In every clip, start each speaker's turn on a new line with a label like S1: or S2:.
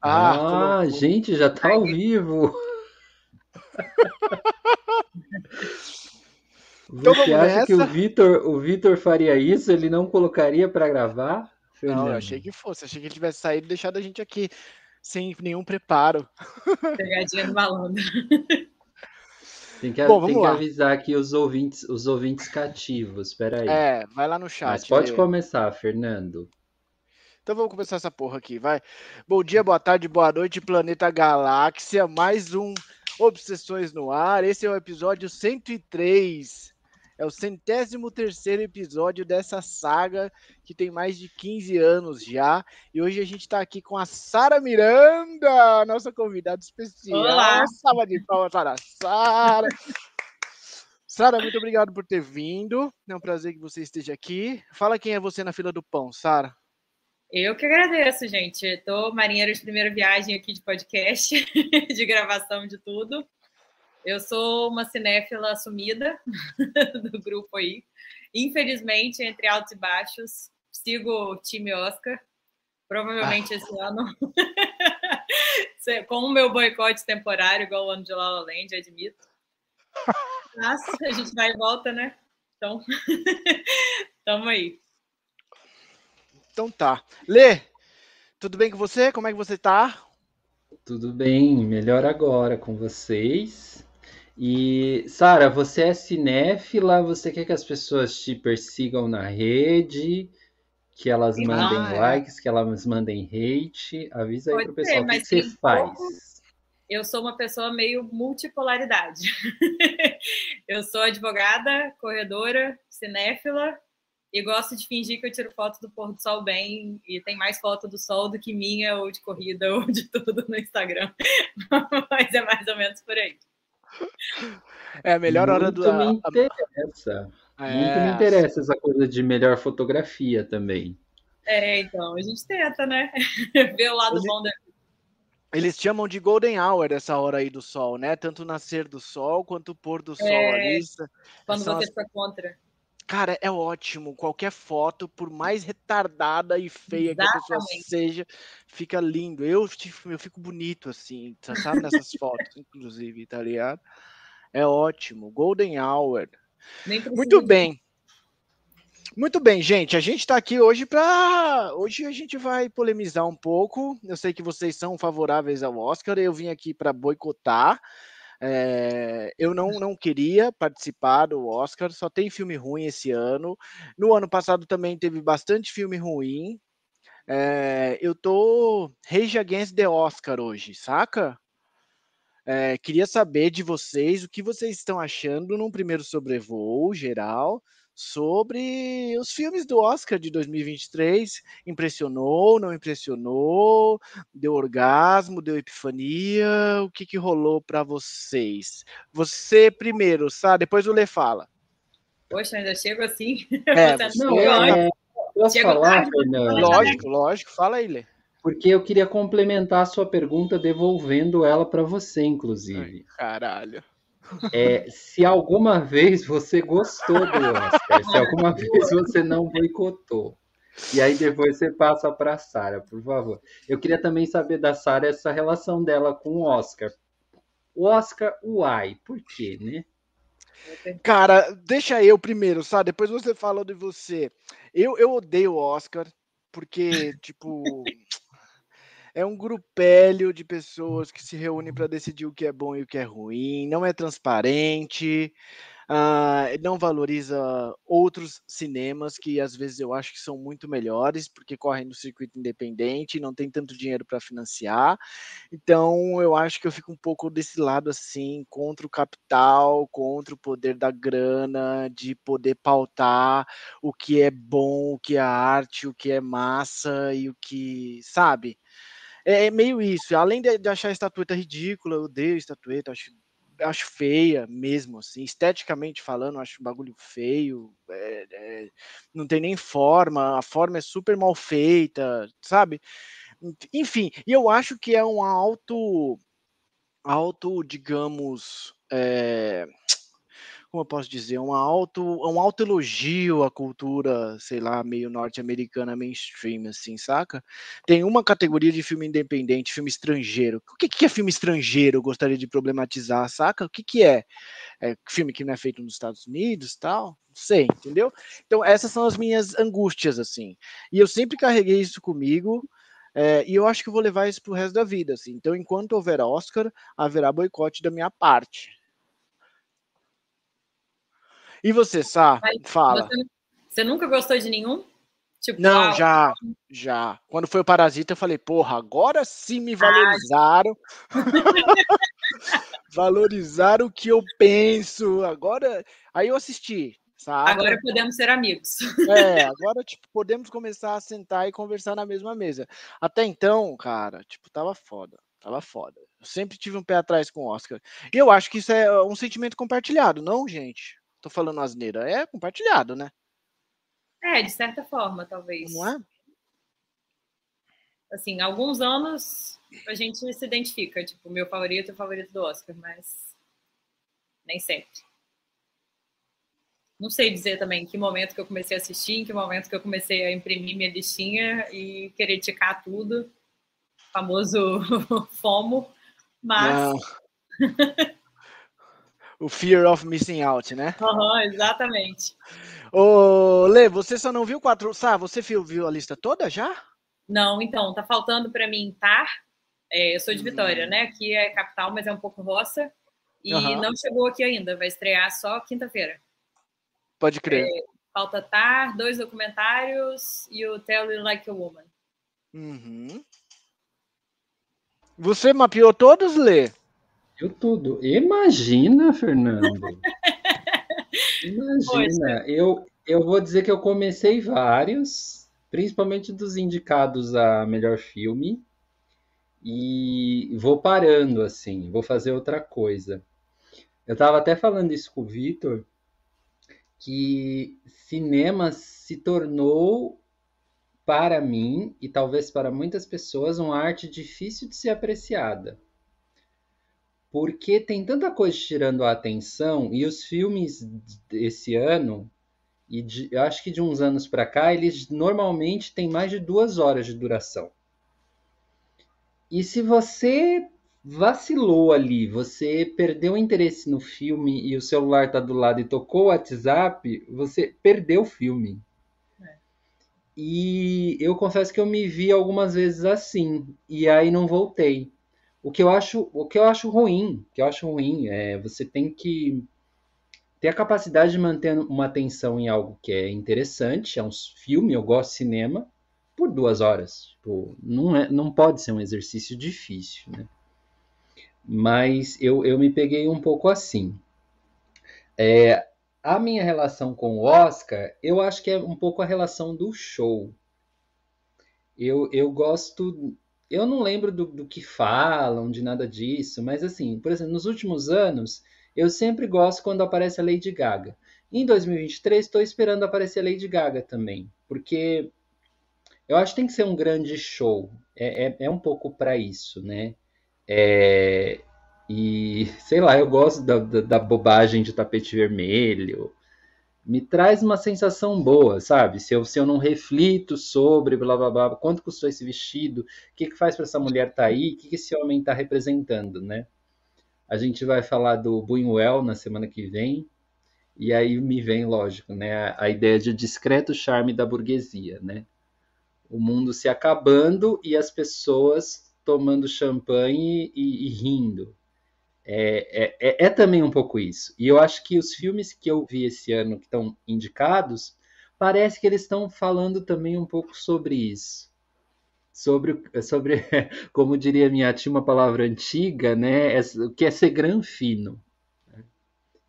S1: Ah, ah gente, já tá ao vivo. Então Você acha nessa? que o Vitor, o Vitor faria isso? Ele não colocaria para gravar?
S2: Fernando? Não, eu achei que fosse. Achei que ele tivesse saído e deixado a gente aqui sem nenhum preparo.
S3: Pegadinha do malandro.
S1: Tem que, Bom, tem que avisar aqui os ouvintes, os ouvintes cativos. Espera aí.
S2: É, vai lá no chat.
S1: Mas pode começar, Fernando.
S2: Então vamos começar essa porra aqui, vai. Bom dia, boa tarde, boa noite, planeta Galáxia. Mais um Obsessões no Ar. Esse é o episódio 103. É o centésimo terceiro episódio dessa saga que tem mais de 15 anos já. E hoje a gente está aqui com a Sara Miranda, nossa convidada especial.
S3: Olá!
S2: Salva de palmas para a Sara. Sara, muito obrigado por ter vindo. É um prazer que você esteja aqui. Fala quem é você na fila do pão, Sara.
S3: Eu que agradeço, gente. Estou marinheira de primeira viagem aqui de podcast, de gravação de tudo. Eu sou uma cinéfila assumida do grupo aí. Infelizmente, entre altos e baixos, sigo o time Oscar. Provavelmente ah. esse ano, com o meu boicote temporário, igual o ano de La La Land, admito. Mas a gente vai e volta, né? Então, tamo aí.
S2: Então tá. Lê, tudo bem com você? Como é que você tá?
S1: Tudo bem, melhor agora com vocês. E, Sara, você é cinéfila? Você quer que as pessoas te persigam na rede? Que elas mandem ah, likes, que elas mandem hate? Avisa aí pro pessoal o que, que você faz.
S3: Eu sou uma pessoa meio multipolaridade. eu sou advogada, corredora, cinéfila e gosto de fingir que eu tiro foto do pôr do sol bem e tem mais foto do sol do que minha ou de corrida ou de tudo no Instagram. Mas é mais ou menos por aí.
S2: É a melhor hora
S1: do. Muito me interessa. É... Muito me interessa essa coisa de melhor fotografia também.
S3: É, então, a gente tenta, né? Ver o lado
S2: Eles...
S3: bom da
S2: eles chamam de golden hour essa hora aí do sol, né? Tanto o nascer do sol quanto o pôr do sol é... ali.
S3: Quando você as... for contra.
S2: Cara, é ótimo. Qualquer foto, por mais retardada e feia Exatamente. que a pessoa seja, fica lindo. Eu, eu fico bonito assim, sabe? Nessas fotos, inclusive, tá ligado? É ótimo. Golden Hour. Muito bem. Muito bem, gente. A gente está aqui hoje para. Hoje a gente vai polemizar um pouco. Eu sei que vocês são favoráveis ao Oscar. Eu vim aqui para boicotar. É, eu não, não queria participar do Oscar, só tem filme ruim esse ano. No ano passado também teve bastante filme ruim. É, eu tô Rage Against the Oscar hoje, saca? É, queria saber de vocês o que vocês estão achando num primeiro sobrevoo geral sobre os filmes do Oscar de 2023. Impressionou, não impressionou? Deu orgasmo, deu epifania? O que, que rolou para vocês? Você primeiro, sabe? Depois o Lê fala.
S3: Poxa, ainda chego assim.
S2: É, não, é, posso falar, Fernando? Lógico, lógico. Fala aí, Lê.
S1: Porque eu queria complementar a sua pergunta devolvendo ela para você, inclusive.
S2: Ai, caralho.
S1: É, se alguma vez você gostou do Oscar, se alguma vez você não boicotou. E aí depois você passa para a Sara, por favor. Eu queria também saber da Sara essa relação dela com o Oscar. O Oscar, uai, por quê, né?
S2: Cara, deixa eu primeiro, sabe? Depois você fala de você. Eu, eu odeio o Oscar, porque, tipo, é um grupelho de pessoas que se reúnem para decidir o que é bom e o que é ruim, não é transparente, uh, não valoriza outros cinemas que às vezes eu acho que são muito melhores, porque correm no circuito independente, não tem tanto dinheiro para financiar. Então eu acho que eu fico um pouco desse lado assim, contra o capital, contra o poder da grana, de poder pautar o que é bom, o que é arte, o que é massa e o que, sabe? É, é meio isso. Além de, de, achar a estatueta ridícula, eu odeio estatueta, acho, acho feia mesmo, assim. Esteticamente falando, acho o bagulho feio. É, é, não tem nem forma, a forma é super mal feita, sabe? Enfim, e eu acho que é um alto, alto, digamos, é, como eu posso dizer, um alto, um alto elogio à cultura, sei lá, meio norte-americana mainstream, assim, saca? Tem uma categoria de filme independente, filme estrangeiro. O que, que é filme estrangeiro? Eu gostaria de problematizar, saca? O que, que é? é? Filme que não é feito nos Estados Unidos, tal? Não sei, entendeu? Então essas são as minhas angústias, assim. E eu sempre carreguei isso comigo. É, e eu acho que eu vou levar isso pro resto da vida, assim. Então, enquanto houver Oscar, haverá boicote da minha parte. E você, Sá? Fala.
S3: Você, você, nunca gostou de nenhum?
S2: Tipo, não, já, já. Quando foi o Parasita, eu falei, porra, agora sim me valorizaram. Ah. valorizaram o que eu penso. Agora. Aí eu assisti. Sabe?
S3: Agora podemos ser amigos.
S2: É, agora, tipo, podemos começar a sentar e conversar na mesma mesa. Até então, cara, tipo, tava foda. Tava foda. Eu sempre tive um pé atrás com o Oscar. E eu acho que isso é um sentimento compartilhado, não, gente? Tô falando asneira. É compartilhado, né?
S3: É, de certa forma, talvez.
S2: Não é?
S3: Assim, alguns anos a gente se identifica, tipo, meu favorito é o favorito do Oscar, mas nem sempre. Não sei dizer também em que momento que eu comecei a assistir, em que momento que eu comecei a imprimir minha listinha e querer ticar tudo. famoso FOMO, mas.
S2: o fear of missing out, né?
S3: Uhum, exatamente.
S2: Ô, Lê, você só não viu quatro. Sá, você viu a lista toda já?
S3: Não, então, tá faltando para mim Tar. É, eu sou de Vitória, uhum. né? Aqui é capital, mas é um pouco roça. E uhum. não chegou aqui ainda, vai estrear só quinta-feira.
S2: Pode crer. É,
S3: falta Tar, dois documentários e o Tell You Like a Woman.
S2: Uhum. Você mapeou todos, Lê?
S1: Viu tudo. Imagina, Fernando. Imagina. Eu, eu vou dizer que eu comecei vários, principalmente dos indicados a melhor filme, e vou parando assim, vou fazer outra coisa. Eu estava até falando isso com o Vitor, que cinema se tornou para mim e talvez para muitas pessoas uma arte difícil de ser apreciada porque tem tanta coisa tirando a atenção e os filmes desse ano e de, eu acho que de uns anos para cá eles normalmente têm mais de duas horas de duração. E se você vacilou ali, você perdeu o interesse no filme e o celular tá do lado e tocou o WhatsApp, você perdeu o filme. É. E eu confesso que eu me vi algumas vezes assim, e aí não voltei. O que eu acho, o que eu acho ruim, que eu acho ruim é você tem que ter a capacidade de manter uma atenção em algo que é interessante, é um filme, eu gosto de cinema, por duas horas. Tipo, não, é, não pode ser um exercício difícil, né? Mas eu, eu me peguei um pouco assim. É, a minha relação com o Oscar, eu acho que é um pouco a relação do show. Eu, eu gosto eu não lembro do, do, que falam, de nada disso, mas assim, por exemplo, nos últimos anos, eu sempre gosto quando aparece a Lady Gaga. Em 2023, estou esperando aparecer a Lady Gaga também, porque eu acho que tem que ser um grande show. É, é, é um pouco para isso, né? É, e sei lá, eu gosto da, da, da bobagem de tapete vermelho, me traz uma sensação boa, sabe? Se eu, se eu não reflito sobre blá blá blá, quanto custou esse vestido, o que, que faz para essa mulher estar tá aí, o que, que esse homem está representando, né? A gente vai falar do Buñuel na semana que vem, e aí me vem, lógico, né, a, ideia de discreto charme da burguesia, né? O mundo se acabando e as pessoas tomando champanhe e, e rindo, é, é, é, é, também um pouco isso. E eu acho que os filmes que eu vi esse ano que estão indicados, parece que eles estão falando também um pouco sobre isso. Sobre, sobre como diria minha tia, uma palavra antiga, né? O que é ser granfino. Né?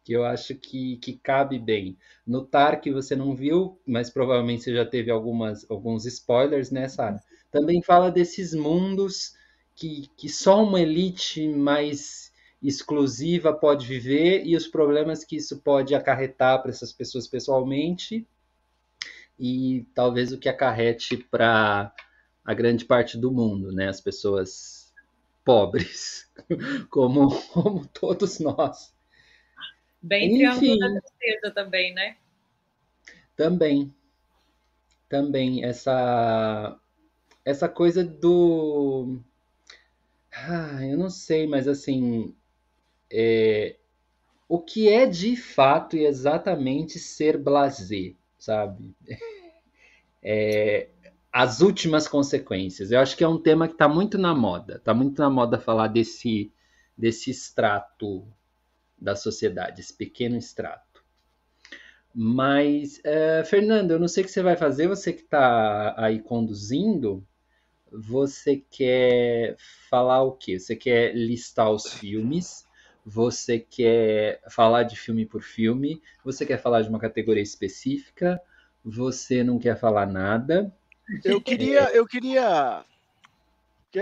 S1: Que eu acho que, que cabe bem. Notar que você não viu, mas provavelmente você já teve algumas, alguns spoilers, né, Sara? Também fala desses mundos que, que só uma elite mais exclusiva pode viver e os problemas que isso pode acarretar para essas pessoas pessoalmente e talvez o que acarrete para a grande parte do mundo, né? As pessoas pobres, como, como todos nós.
S3: Bem Enfim, da Tristeza também, né?
S1: Também. Também. Essa, essa coisa do. Ah, eu não sei, mas assim. É, o que é de fato e exatamente ser blasé, sabe? É, as últimas consequências. Eu acho que é um tema que está muito na moda. Está muito na moda falar desse, desse extrato da sociedade, esse pequeno extrato. Mas, é, Fernando, eu não sei o que você vai fazer, você que está aí conduzindo, você quer falar o quê? Você quer listar os filmes? Você quer falar de filme por filme? Você quer falar de uma categoria específica? Você não quer falar nada?
S2: Eu queria, eu queria,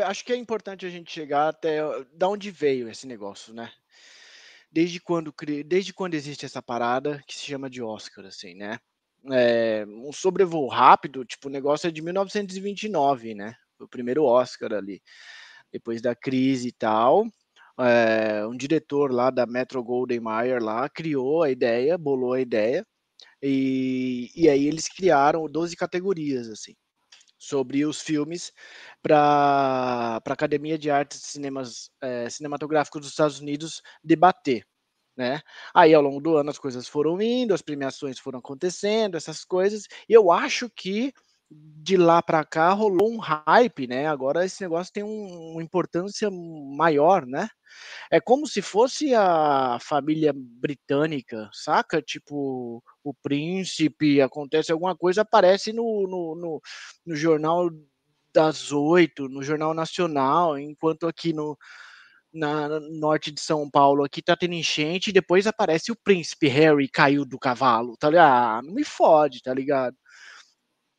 S2: acho que é importante a gente chegar até da onde veio esse negócio, né? Desde quando, desde quando existe essa parada que se chama de Oscar, assim, né? É, um sobrevoo rápido, tipo, o negócio é de 1929, né? O primeiro Oscar ali, depois da crise e tal. É, um diretor lá da Metro Golden Mayer lá criou a ideia, bolou a ideia, e, e aí eles criaram 12 categorias, assim sobre os filmes para a Academia de Artes e Cinemas, é, Cinematográficos dos Estados Unidos debater. Né? Aí ao longo do ano as coisas foram indo, as premiações foram acontecendo, essas coisas, e eu acho que de lá para cá rolou um hype, né? Agora esse negócio tem um, uma importância maior, né? É como se fosse a família britânica, saca? Tipo, o príncipe, acontece alguma coisa, aparece no, no, no, no jornal das oito, no Jornal Nacional, enquanto aqui no na norte de São Paulo aqui tá tendo enchente e depois aparece o príncipe Harry caiu do cavalo, tá ligado? Ah, não me fode, tá ligado?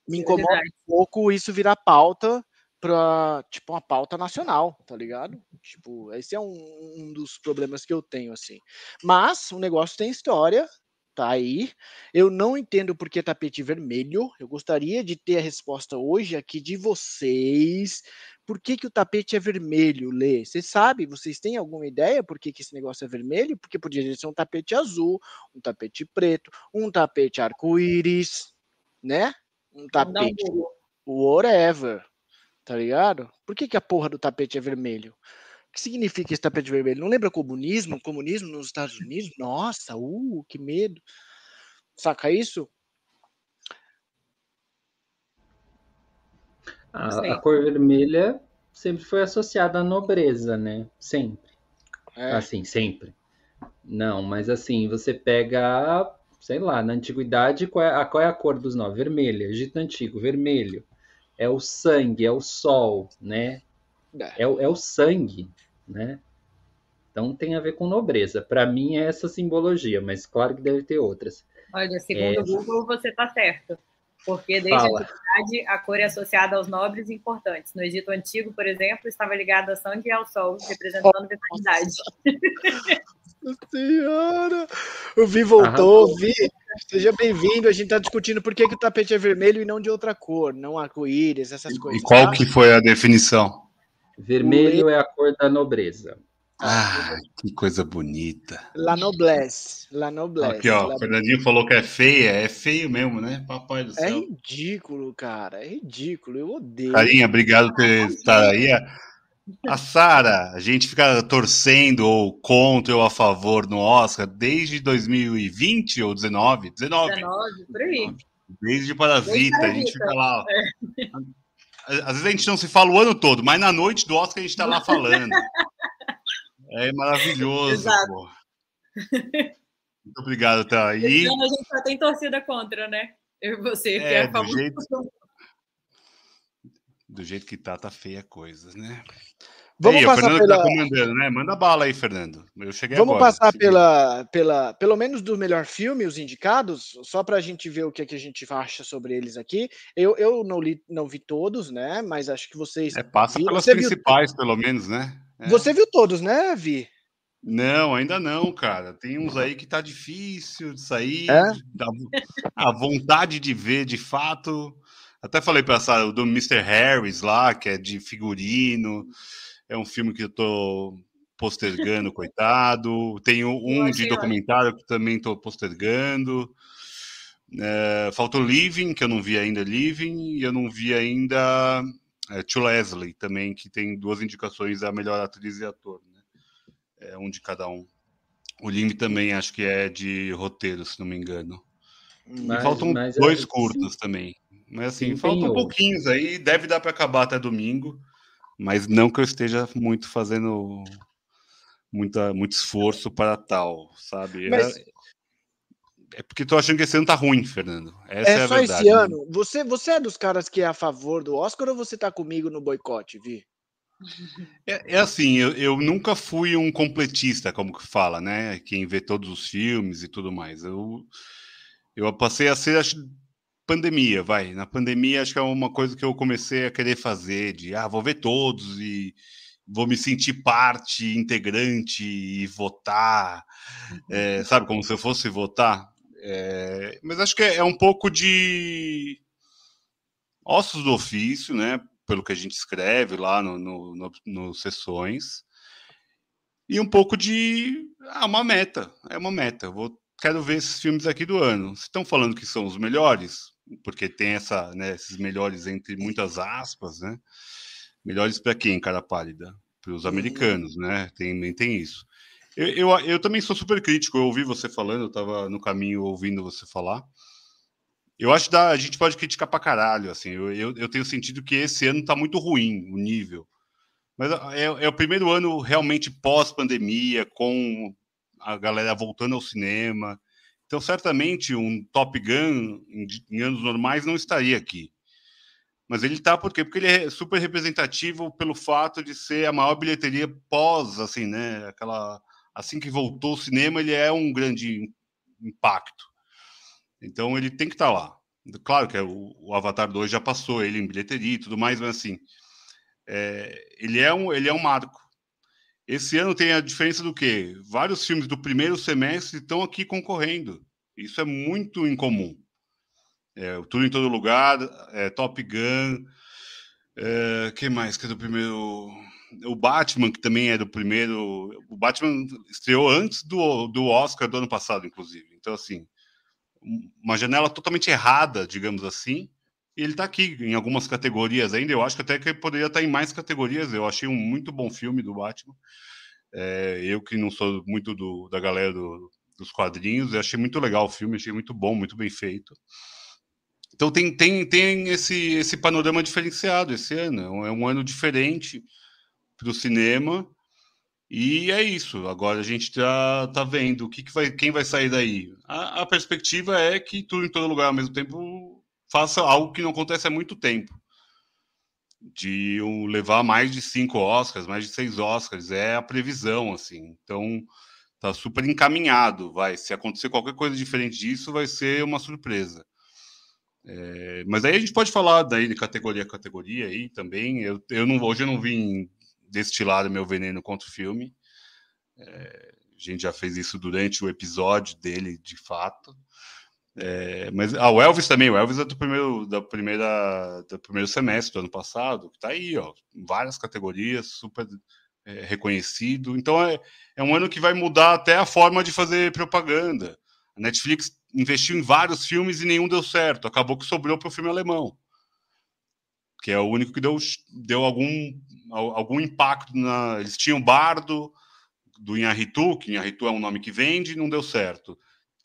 S2: Me incomoda é um pouco isso virar pauta para tipo uma pauta nacional, tá ligado? Tipo, esse é um, um, dos problemas que eu tenho assim. Mas o negócio tem história, tá aí. Eu não entendo por que tapete vermelho. Eu gostaria de ter a resposta hoje aqui de vocês. Por que, que o tapete é vermelho, Lê? Você sabe? Vocês têm alguma ideia por que, que esse negócio é vermelho? Porque podia ser um tapete azul, um tapete preto, um tapete arco-íris, né? Um tapete whatever tá ligado? Por que, que a porra do tapete é vermelho? O que significa esse tapete vermelho? Não lembra comunismo? Comunismo nos Estados Unidos? Nossa, uh, que medo. Saca isso?
S1: A, a cor vermelha sempre foi associada à nobreza, né? Sempre. É. Assim, sempre. Não, mas assim, você pega, sei lá, na antiguidade, qual é a, qual é a cor dos nove? Vermelha. Egito Antigo, vermelho é o sangue, é o sol, né? É, é, o, é o sangue, né? Então tem a ver com nobreza. Para mim é essa simbologia, mas claro que deve ter outras.
S3: Olha, segundo o é... Google, você está certo. Porque desde Fala. a antiguidade a cor é associada aos nobres importantes. No Egito Antigo, por exemplo, estava ligado ao sangue e ao sol, representando vitalidade.
S2: Nossa senhora! O Vi voltou, Vi. Seja bem-vindo. A gente está discutindo por que, que, o tapete é vermelho e não de outra cor, não arco-íris, essas coisas.
S4: E qual tá? que foi a definição?
S1: Vermelho é a cor da nobreza.
S4: Ah, que coisa bonita.
S2: La noblesse. La noblesse.
S4: Aqui, ó. O Fernandinho falou que é feia. É feio mesmo, né? Papai do é céu.
S2: É ridículo, cara. É ridículo. Eu odeio.
S4: Carinha, obrigado por estar aí. A Sara, a gente fica torcendo ou contra ou a favor no Oscar desde 2020 ou 19? 19. 19, por aí. Desde Parasita, a gente fica lá. É. Às vezes a gente não se fala o ano todo, mas na noite do Oscar a gente está lá falando. É maravilhoso. Muito obrigado, tá aí.
S3: A gente só tem torcida contra, né? Eu e você, é, é
S4: do jeito do jeito que tá, tá feia coisas, né? Vamos aí, passar tá pela... tá comandando, né? Manda bala aí, Fernando. Eu cheguei
S2: Vamos
S4: agora,
S2: passar pela, pela, pelo menos do melhor filme, os indicados, só para a gente ver o que, é que a gente acha sobre eles aqui. Eu, eu não li, não vi todos, né? Mas acho que vocês.
S4: É, passa viram. pelas Você principais, viu... pelo menos, né?
S2: É. Você viu todos, né, Vi?
S4: Não, ainda não, cara. Tem uns aí que tá difícil de sair. É? A vontade de ver de fato. Até falei para essa do Mr. Harris lá, que é de figurino. É um filme que eu tô postergando, coitado. Tenho um de documentário que também estou postergando. É, faltou Living, que eu não vi ainda Living, e eu não vi ainda é, To Leslie também, que tem duas indicações a melhor atriz e ator, né? É um de cada um. O Living também acho que é de roteiro, se não me engano. Mas, e faltam dois é, curtas sim. também. Mas assim, sim, faltam pouquinhos aí, deve dar para acabar até domingo, mas não que eu esteja muito fazendo muita, muito esforço para tal, sabe? Mas... É, é porque tô achando que esse ano tá ruim, Fernando. Essa é, é só
S5: verdade, esse né? ano. Você, você é dos caras que é a favor do Oscar ou você tá comigo no boicote, Vi?
S4: É, é assim, eu, eu, nunca fui um completista, como que fala, né? Quem vê todos os filmes e tudo mais. Eu, eu passei a ser, acho, pandemia, vai. Na pandemia, acho que é uma coisa que eu comecei a querer fazer, de, ah, vou ver todos e vou me sentir parte integrante e votar, é, sabe, como se eu fosse votar. É, mas acho que é, é, um pouco de ossos do ofício, né? Pelo que a gente escreve lá no, no, no, no sessões. E um pouco de. Ah, uma meta. É uma meta. Vou, quero ver esses filmes aqui do ano. Se estão falando que são os melhores, porque tem essa, né, esses melhores entre muitas aspas, né? Melhores para quem, cara pálida? Para os uhum. americanos, né? Tem, tem isso. Eu, eu, eu, também sou super crítico. Eu ouvi você falando, eu estava no caminho ouvindo você falar. Eu acho que a gente pode criticar para caralho. Assim, eu, eu, eu, tenho sentido que esse ano está muito ruim o nível. Mas é, é o primeiro ano realmente pós-pandemia, com a galera voltando ao cinema. Então, certamente, um Top Gun em, em anos normais não estaria aqui. Mas ele tá por quê? Porque ele é super representativo pelo fato de ser a maior bilheteria pós, assim, né? Aquela assim que voltou o cinema, ele é um grande impacto. Então ele tem que estar tá lá. Claro que é o, o, Avatar 2 já passou ele em bilheteria e tudo mais, mas assim, é, ele é um ele é um marco. Esse ano tem a diferença do quê? Vários filmes do primeiro semestre estão aqui concorrendo. Isso é muito incomum. É, Tudo em Todo Lugar, é, Top Gun, é, que mais que é do primeiro... O Batman, que também é do primeiro... O Batman estreou antes do, do Oscar do ano passado, inclusive. Então, assim, uma janela totalmente errada, digamos assim, ele está aqui em algumas categorias ainda. Eu acho que até que poderia estar tá em mais categorias. Eu achei um muito bom filme do Batman. É, eu que não sou muito do, da galera do, dos quadrinhos, eu achei muito legal o filme, achei muito bom, muito bem feito. Então tem, tem, tem esse, esse panorama diferenciado esse ano. É um ano diferente para o cinema. E é isso. Agora a gente já tá vendo o que, que vai, quem vai sair daí. A, a, perspectiva é que tudo em todo lugar ao mesmo tempo faça algo que não acontece há muito tempo. De levar mais de cinco Oscars, mais de seis Oscars. É a previsão, assim. Então tá super encaminhado. Vai. Se acontecer qualquer coisa diferente disso, vai ser uma surpresa. É, mas aí a gente pode falar daí de categoria a categoria aí também. Eu, eu não, hoje eu não vim destilar meu veneno contra o filme. É, a gente já fez isso durante o episódio dele, de fato. É, mas ah, o Elvis também, o Elvis é do primeiro, da primeira, do primeiro semestre do ano passado, que está aí, ó, várias categorias, super é, reconhecido. Então é, é um ano que vai mudar até a forma de fazer propaganda. A Netflix investiu em vários filmes e nenhum deu certo. Acabou que sobrou para o filme alemão, que é o único que deu, deu algum, algum impacto. Na... Eles tinham Bardo, do Inharitu, que Inharitu é um nome que vende, não deu certo.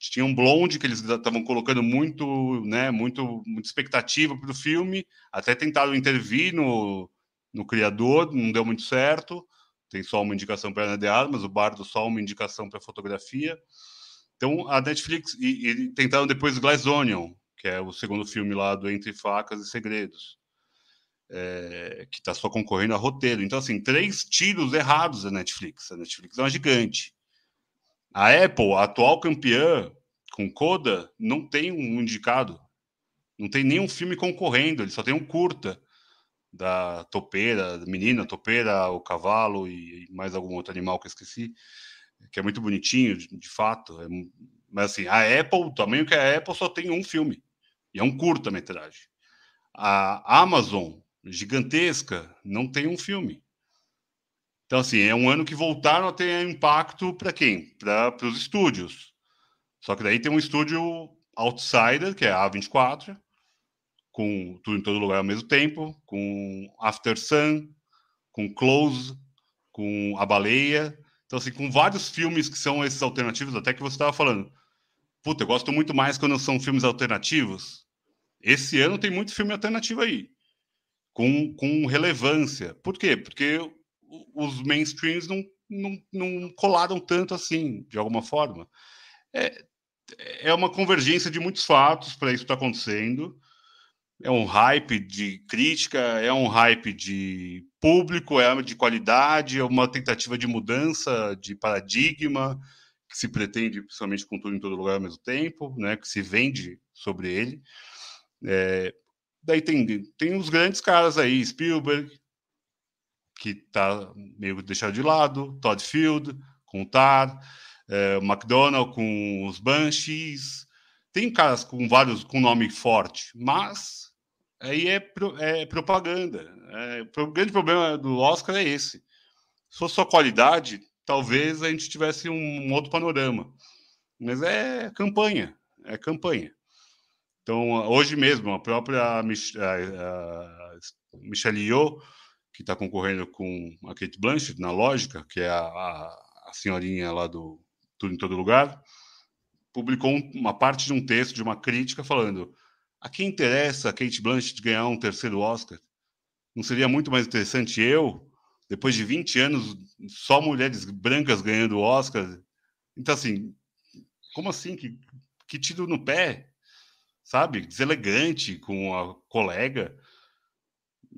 S4: Tinha um Blonde, que eles estavam colocando muito, né, muito, muita expectativa para o filme, até tentaram intervir no, no criador, não deu muito certo. Tem só uma indicação para Ana de Armas, o Bardo só uma indicação para fotografia. Então, a Netflix, e, e tentaram depois Glass Onion, que é o segundo filme lá do Entre Facas e Segredos, é, que está só concorrendo a roteiro. Então, assim, três tiros errados da Netflix. A Netflix é uma gigante. A Apple, a atual campeã, com Coda, não tem um indicado. Não tem nenhum filme concorrendo, ele só tem um curta da topeira, da menina topeira, o cavalo e mais algum outro animal que eu esqueci que é muito bonitinho, de, de fato. É, mas assim, a Apple, tamanho que é a Apple, só tem um filme. E é um curta-metragem. A Amazon, gigantesca, não tem um filme. Então, assim, é um ano que voltaram a ter impacto para quem? Para os estúdios. Só que daí tem um estúdio outsider, que é a A24, com tudo em todo lugar ao mesmo tempo, com After Sun, com Close, com A Baleia. Então, assim, com vários filmes que são esses alternativos, até que você estava falando. Puta, eu gosto muito mais quando são filmes alternativos. Esse ano tem muito filme alternativo aí, com, com relevância. Por quê? Porque os mainstreams não, não, não colaram tanto assim, de alguma forma. É, é uma convergência de muitos fatos para isso estar tá acontecendo. É um hype de crítica, é um hype de público, é de qualidade, é uma tentativa de mudança de paradigma que se pretende, principalmente com tudo em todo lugar ao mesmo tempo, né, que se vende sobre ele. É, daí tem, tem os grandes caras aí, Spielberg, que está meio deixado de lado, Todd Field, com o Tar, é, McDonald com os Banshees. Tem caras com vários com nome forte, mas aí é, pro, é propaganda. É, o grande problema do Oscar é esse. Se fosse só qualidade, talvez a gente tivesse um, um outro panorama. Mas é campanha, é campanha. Então, hoje mesmo, a própria Mich a, a Michelle Yeoh, que está concorrendo com a Kate Blanchett, na lógica, que é a, a, a senhorinha lá do Tudo em Todo Lugar, publicou uma parte de um texto, de uma crítica, falando a quem interessa a Kate Blanchett ganhar um terceiro Oscar? Não seria muito mais interessante eu, depois de 20 anos, só mulheres brancas ganhando Oscar? Então, assim, como assim? Que, que tiro no pé? sabe? Deselegante com a colega.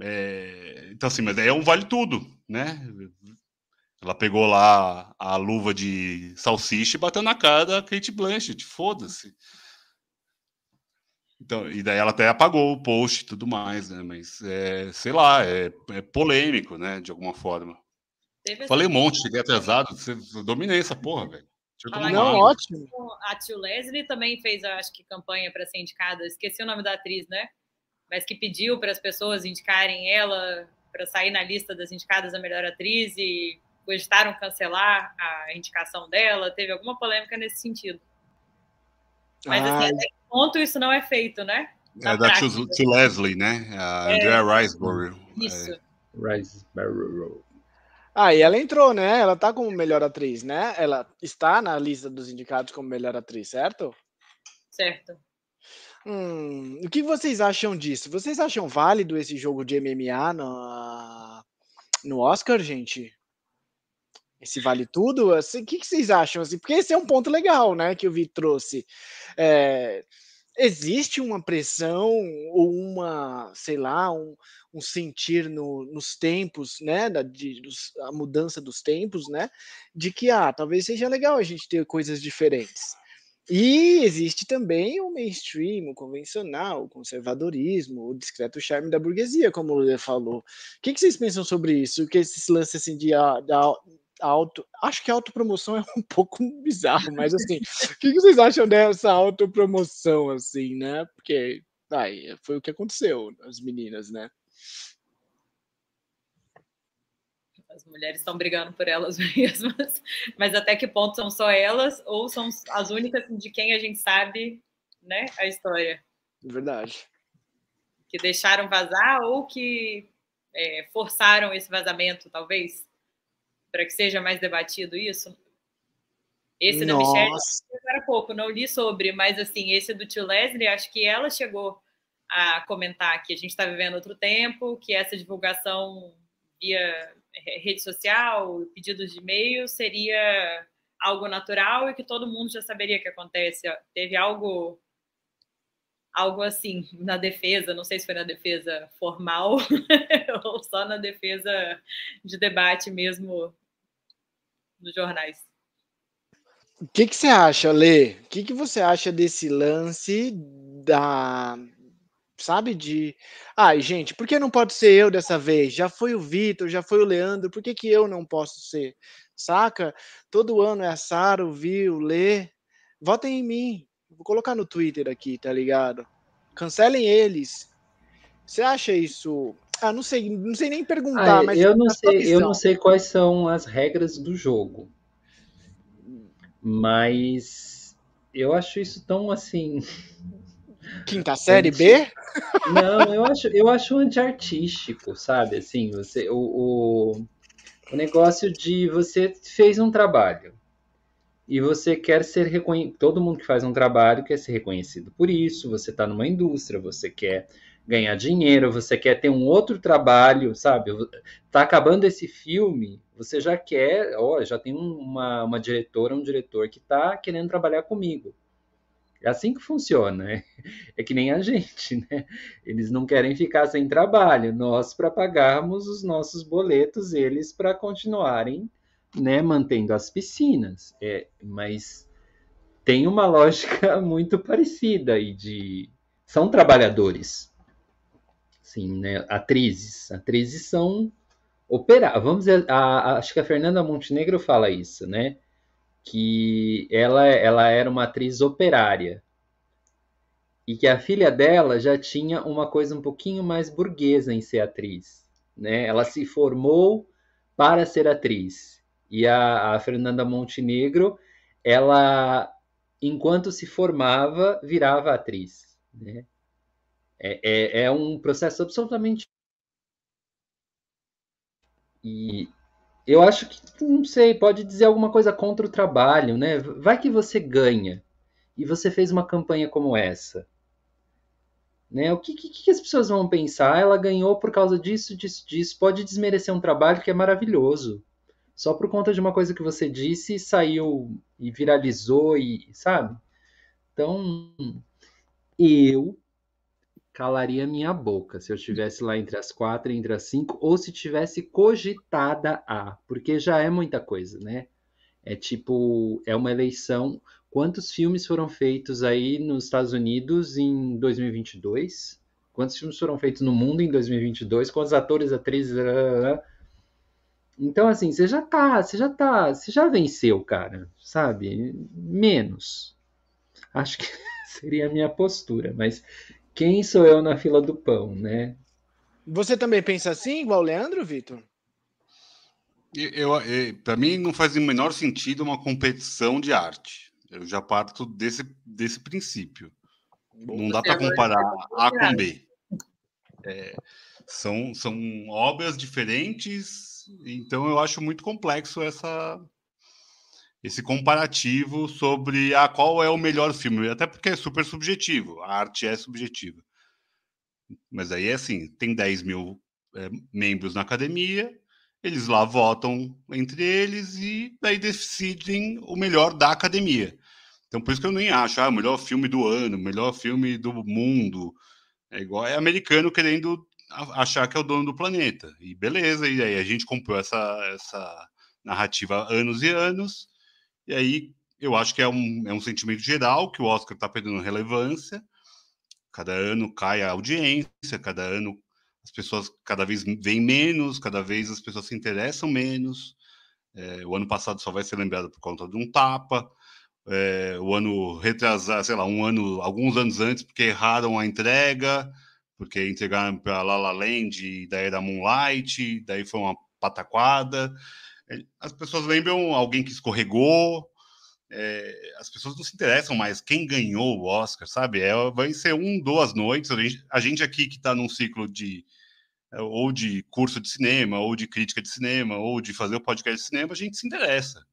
S4: É, então, assim, mas é um vale tudo, né? Ela pegou lá a luva de salsicha e bateu na cara da Kate Blanchett, foda-se. Então, e daí ela até apagou o post e tudo mais, né? Mas, é, sei lá, é, é polêmico, né? De alguma forma. Falei um monte, cheguei atrasado, você dominei essa porra, velho.
S3: Não, ótimo. A Tio Leslie também fez, acho que, campanha para ser indicada. Esqueci o nome da atriz, né? Mas que pediu para as pessoas indicarem ela para sair na lista das indicadas a melhor atriz e cogitaram cancelar a indicação dela. Teve alguma polêmica nesse sentido. Mas, assim, até que ponto isso não é feito, né?
S4: Na é da Tio, Leslie, né? A é, Andrea Riseborough.
S3: Isso. É.
S2: Riseborough. Ah, e ela entrou, né? Ela tá como melhor atriz, né? Ela está na lista dos indicados como melhor atriz, certo?
S3: Certo.
S2: Hum, o que vocês acham disso? Vocês acham válido esse jogo de MMA no, no Oscar, gente? Esse vale tudo? Assim, o que, que vocês acham? Assim, porque esse é um ponto legal, né? Que o Vi trouxe. É, existe uma pressão ou uma, sei lá, um, um sentir no, nos tempos, né, da, de, dos, a mudança dos tempos, né, de que, ah, talvez seja legal a gente ter coisas diferentes. E existe também o mainstream, o convencional, o conservadorismo, o discreto charme da burguesia, como o Lula falou. O que, que vocês pensam sobre isso? Que esses lances assim de, ah, auto. Acho que a autopromoção é um pouco bizarro, mas assim, o que, vocês acham dessa autopromoção, assim, né? Porque ai, foi o que aconteceu, as meninas, né?
S3: As mulheres estão brigando por elas mesmas, mas até que ponto são só elas ou são as únicas de quem a gente sabe, né, a história?
S2: Verdade.
S3: Que deixaram vazar ou que é, forçaram esse vazamento, talvez? para que seja mais debatido isso? Esse Nossa. da Michelle, agora pouco, não li sobre, mas assim, esse do tio Leslie, acho que ela chegou a comentar que a gente está vivendo outro tempo, que essa divulgação via rede social, pedidos de e-mail, seria algo natural e que todo mundo já saberia que acontece. Teve algo algo assim na defesa, não sei se foi na defesa formal ou só na defesa de debate mesmo nos jornais.
S2: O que, que você acha, Lê? O que, que você acha desse lance da. Sabe, de. Ai, gente, por que não pode ser eu dessa vez? Já foi o Vitor, já foi o Leandro, por que, que eu não posso ser? Saca? Todo ano é a Sara, o Vi, o Lê. Votem em mim. Vou colocar no Twitter aqui, tá ligado? Cancelem eles. Você acha isso
S5: Ah, não sei, não sei nem perguntar,
S1: Ah,
S5: mas
S1: eu não
S5: na sua
S1: sei, eu não sei quais são as regras do jogo, mas eu acho isso tão assim.
S5: Quinta série B?
S1: Não, eu acho, eu acho antiartístico, sabe? Assim, você, o, o, o negócio de você fez um trabalho e você quer ser reconhecido. Todo mundo que faz um trabalho quer ser reconhecido por isso. Você está numa indústria, você quer ganhar dinheiro, você quer ter um outro trabalho, sabe? Tá acabando esse filme, você já quer, ó, já tem uma, uma diretora, um diretor que está querendo trabalhar comigo. É assim que funciona, né? É que nem a gente, né? Eles não querem ficar sem trabalho, nós para pagarmos os nossos boletos, eles para continuarem, né, mantendo as piscinas. É, mas tem uma lógica muito parecida aí de são trabalhadores, sim, né? Atrizes, atrizes são operar. Vamos dizer, a, a, acho que a Fernanda Montenegro fala isso, né? Que ela, ela era uma atriz operária e que a filha dela já tinha uma coisa um pouquinho mais burguesa em ser atriz. Né? Ela se formou para ser atriz. E a, a Fernanda Montenegro, ela, enquanto se formava, virava atriz. Né? É, é, é um processo absolutamente. E eu acho que, não sei, pode dizer alguma coisa contra o trabalho, né? Vai que você ganha e você fez uma campanha como essa. Né? O que, que, que as pessoas vão pensar? Ela ganhou por causa disso, disso, disso. Pode desmerecer um trabalho que é maravilhoso. Só por conta de uma coisa que você disse, saiu e viralizou e, sabe? Então, eu calaria minha boca se eu estivesse lá entre as quatro, entre as cinco, ou se tivesse cogitada a, porque já é muita coisa, né? É tipo, é uma eleição. Quantos filmes foram feitos aí nos Estados Unidos em 2022? Quantos filmes foram feitos no mundo em 2022? Quantos atores, atrizes? Então, assim, você já tá, você já tá, você já venceu, cara, sabe? Menos. Acho que seria a minha postura, mas quem sou eu na fila do pão, né?
S5: Você também pensa assim, igual o Leandro, Vitor?
S4: Eu, eu para mim não faz o menor sentido uma competição de arte. Eu já parto desse, desse princípio. Não dá para comparar A com B. É, são, são obras diferentes, então eu acho muito complexo essa, esse comparativo sobre a ah, qual é o melhor filme, até porque é super subjetivo, a arte é subjetiva. Mas aí é assim, tem 10 mil é, membros na academia, eles lá votam entre eles e daí decidem o melhor da academia. Então por isso que eu nem acho, ah, o melhor filme do ano, o melhor filme do mundo. É igual é americano querendo achar que é o dono do planeta. E beleza, e aí a gente comprou essa, essa narrativa anos e anos, e aí eu acho que é um, é um sentimento geral que o Oscar está perdendo relevância. Cada ano cai a audiência, cada ano as pessoas cada vez veem menos, cada vez as pessoas se interessam menos. É, o ano passado só vai ser lembrado por conta de um tapa. É, o ano retrasado, sei lá, um ano, alguns anos antes, porque erraram a entrega, porque entregaram para La La Land, daí era Moonlight, daí foi uma pataquada. É, as pessoas lembram alguém que escorregou, é, as pessoas não se interessam mais quem ganhou o Oscar, sabe? É, vai ser um, duas noites. A gente, a gente aqui que está num ciclo de é, ou de curso de cinema, ou de crítica de cinema, ou de fazer o podcast de cinema, a gente se interessa.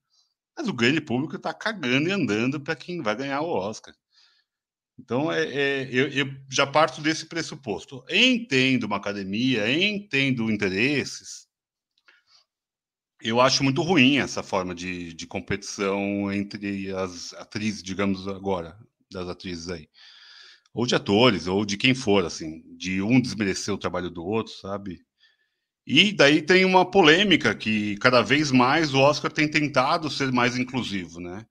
S4: Mas o grande público está cagando e andando para quem vai ganhar o Oscar. Então, é, é eu, eu, já parto desse pressuposto. Entendo uma academia, entendo interesses, eu acho muito ruim essa forma de, de competição entre as atrizes, digamos agora, das atrizes aí. Ou de atores, ou de quem for, assim, de um desmerecer o trabalho do outro, sabe? E daí tem uma polêmica que cada vez mais o Oscar tem tentado ser mais inclusivo, né?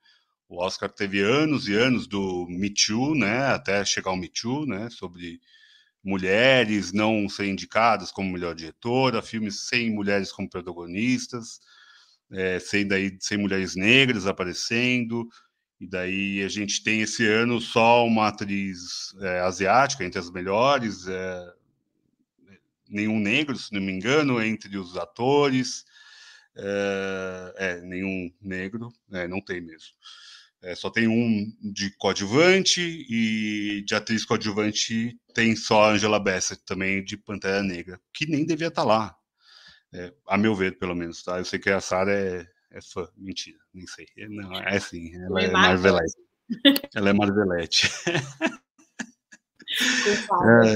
S4: O Oscar teve anos e anos do Me Too, né? Até chegar ao Me Too, né? Sobre mulheres não serem indicadas como melhor diretora, filmes sem mulheres como protagonistas, é, sem, daí, sem mulheres negras aparecendo, e daí a gente tem esse ano só uma atriz é, asiática entre as melhores, é, nenhum negro, se não me engano, entre os atores. É, é nenhum negro, é, não tem mesmo. É, só tem um de coadjuvante e de atriz coadjuvante tem só a Angela Bassett, também de Pantera Negra, que nem devia estar tá lá, é, a meu ver, pelo menos. Tá? Eu sei que a Sarah é, é fã, mentira, nem sei. Não, é assim, ela é Marvelete. Ela é Marvelete. é,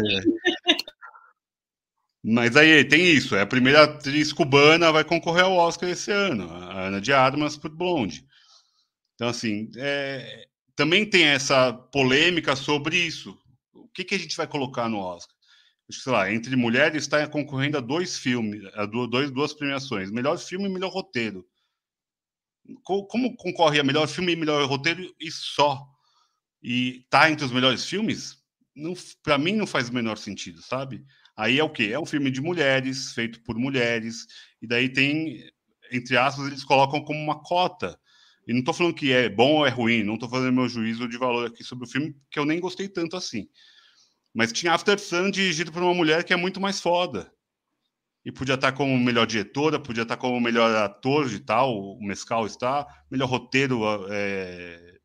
S4: mas aí tem isso, é a primeira atriz cubana vai concorrer ao Oscar esse ano, a Ana de Armas por Blonde. Então, assim, é, também tem essa polêmica sobre isso. O que, que a gente vai colocar no Oscar? Sei lá, entre mulheres está concorrendo a dois filmes, a dois, duas premiações, melhor filme e melhor roteiro. Como concorre a melhor filme e melhor roteiro e só? E tá entre os melhores filmes? Para mim não faz o menor sentido, sabe? Aí é o quê? É um filme de mulheres, feito por mulheres, e daí tem, entre aspas, eles colocam como uma cota e não estou falando que é bom ou é ruim, não estou fazendo meu juízo de valor aqui sobre o filme, que eu nem gostei tanto assim. Mas tinha After Sun dirigido por uma mulher que é muito mais foda. E podia estar como melhor diretora, podia estar como melhor ator de tal, o Mescal está, melhor roteiro, é...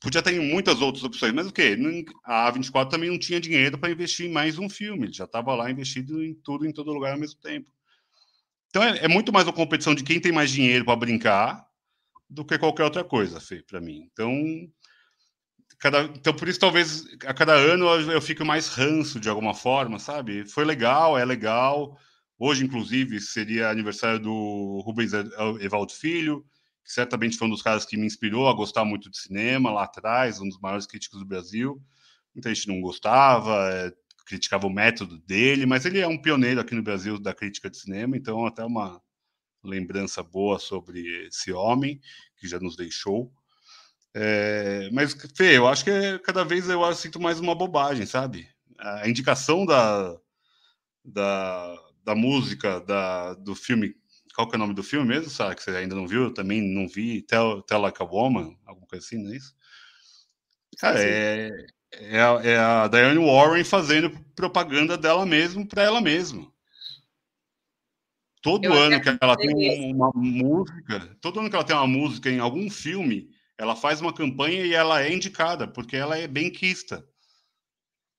S4: podia ter muitas outras opções. Mas o quê? A A24 também não tinha dinheiro para investir em mais um filme, já estava lá investido em tudo, em todo lugar ao mesmo tempo. Então é, é muito mais uma competição de quem tem mais dinheiro para brincar do que qualquer outra coisa, Fê, para mim. Então, cada, então, por isso, talvez a cada ano eu, eu fico mais ranço de alguma forma, sabe? Foi legal, é legal. Hoje, inclusive, seria aniversário do Rubens Evaldo Filho, que certamente foi um dos caras que me inspirou a gostar muito de cinema lá atrás, um dos maiores críticos do Brasil. Muita gente não gostava, é, criticava o método dele, mas ele é um pioneiro aqui no Brasil da crítica de cinema, então até uma lembrança boa sobre esse homem que já nos deixou. É, mas, Fê, eu acho que é, cada vez eu sinto mais uma bobagem, sabe? A indicação da, da, da música da, do filme. Qual que é o nome do filme mesmo, sabe? Que você ainda não viu? Eu também não vi. Tell, Tell Like a Woman, alguma coisa assim, não é isso? Cara, é, é, a, é a Diane Warren fazendo propaganda dela mesma para ela mesma. Todo eu ano que ela tem uma, uma música, todo ano que ela tem uma música em algum filme, ela faz uma campanha e ela é indicada, porque ela é benquista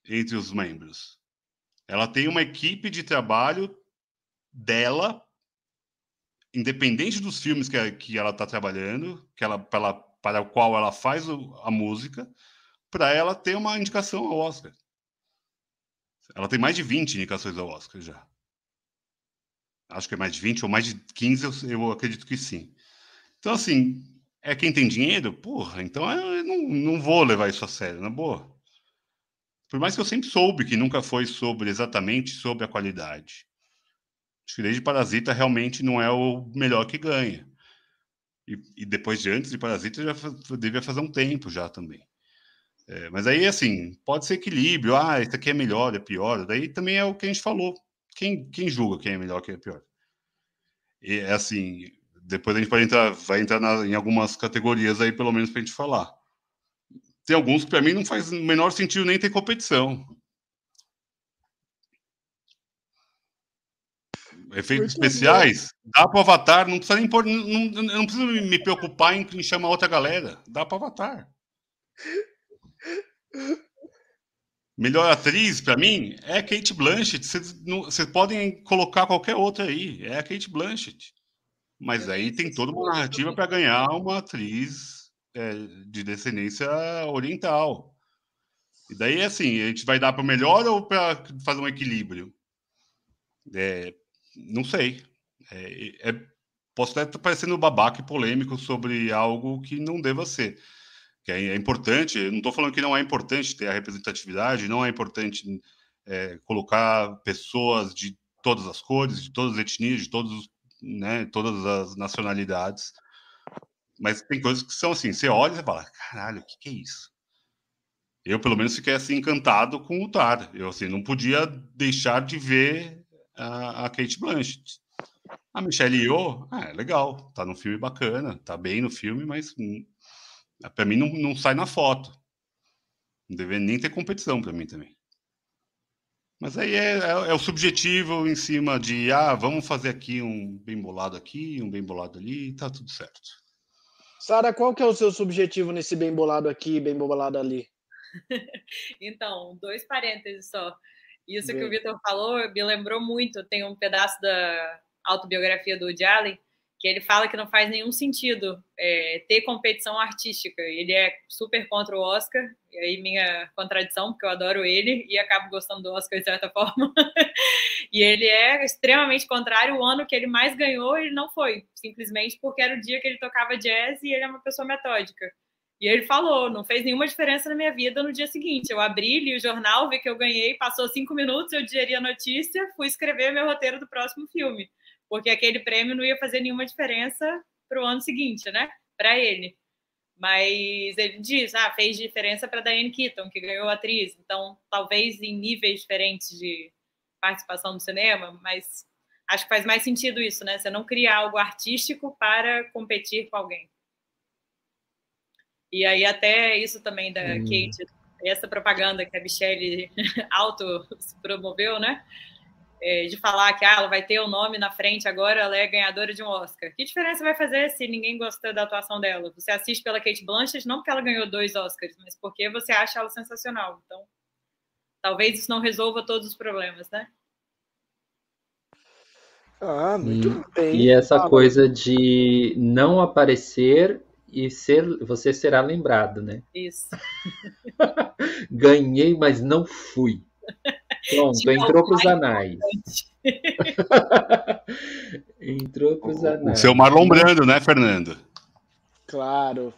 S4: entre os membros. Ela tem uma equipe de trabalho dela, independente dos filmes que, que ela está trabalhando, que ela, para, para o qual ela faz a música, para ela ter uma indicação ao Oscar. Ela tem mais de 20 indicações ao Oscar já. Acho que é mais de 20 ou mais de 15, eu, eu acredito que sim. Então, assim, é quem tem dinheiro? Porra, então eu não, não vou levar isso a sério, na boa. Por mais que eu sempre soube que nunca foi sobre exatamente sobre a qualidade. Acho que desde Parasita realmente não é o melhor que ganha. E, e depois de antes de Parasita já devia fazer um tempo já também. É, mas aí, assim, pode ser equilíbrio. Ah, esse aqui é melhor, é pior. Daí também é o que a gente falou quem, quem julga quem é melhor, quem é pior? E é assim, depois a gente vai entrar, vai entrar na, em algumas categorias aí, pelo menos, para a gente falar. Tem alguns que para mim não faz o menor sentido nem ter competição. Efeitos Muito especiais, bom. dá para Avatar, não precisa nem pôr, não, não, precisa me preocupar em, em chamar outra galera, dá para Avatar. Melhor atriz, para mim, é Kate Blanchett. Vocês podem colocar qualquer outra aí. É a Kate Blanchett. Mas aí tem toda uma narrativa para ganhar uma atriz é, de descendência oriental. E daí, assim, a gente vai dar para melhor ou para fazer um equilíbrio? É, não sei. É, é, posso até estar parecendo babaca e polêmico sobre algo que não deva ser que é, é importante. Não estou falando que não é importante ter a representatividade, não é importante é, colocar pessoas de todas as cores, de todas as etnias, de todos, né, todas as nacionalidades. Mas tem coisas que são assim, você olha e fala, caralho, o que, que é isso? Eu, pelo menos, fiquei assim encantado com o Tar. Eu assim, não podia deixar de ver a, a Kate Blanchett. A Michelle Yeoh, ah, é legal, tá no filme bacana, tá bem no filme, mas para mim não, não sai na foto. Não deveria nem ter competição para mim também. Mas aí é, é, é, o subjetivo em cima de, ah, vamos fazer aqui um bem bolado aqui, um bem bolado ali, tá tudo certo.
S2: Sara, qual que é o seu subjetivo nesse bem bolado aqui, bem bolado ali?
S3: então, dois parênteses só. Isso bem... que o Vitor falou me lembrou muito. Tem um pedaço da autobiografia do Woody Allen que ele fala que não faz nenhum sentido é, ter competição artística. Ele é super contra o Oscar, e aí minha contradição, porque eu adoro ele e acabo gostando do Oscar de certa forma. e ele é extremamente contrário. O ano que ele mais ganhou, ele não foi, simplesmente porque era o dia que ele tocava jazz e ele é uma pessoa metódica. E ele falou, não fez nenhuma diferença na minha vida no dia seguinte. Eu abri, li o jornal, vi que eu ganhei, passou cinco minutos, eu digeri a notícia, fui escrever meu roteiro do próximo filme porque aquele prêmio não ia fazer nenhuma diferença para o ano seguinte, né? Para ele. Mas ele diz, ah, fez diferença para Diane Keaton, que ganhou a atriz. Então, talvez em níveis diferentes de participação no cinema, mas acho que faz mais sentido isso, né? Você não criar algo artístico para competir com alguém. E aí até isso também da hum. Kate, essa propaganda que a Michelle auto se promoveu, né? É, de falar que ah, ela vai ter o nome na frente agora, ela é ganhadora de um Oscar. Que diferença vai fazer se ninguém gosta da atuação dela? Você assiste pela Kate Blanchett não porque ela ganhou dois Oscars, mas porque você acha ela sensacional. Então, talvez isso não resolva todos os problemas, né?
S1: Ah, muito e, bem. E essa ah, coisa de não aparecer e ser, você será lembrado, né?
S3: Isso.
S1: Ganhei, mas não fui. Pronto, entrou para os anais. entrou para os anais.
S4: O seu Marlon Brando, né, Fernando?
S2: Claro,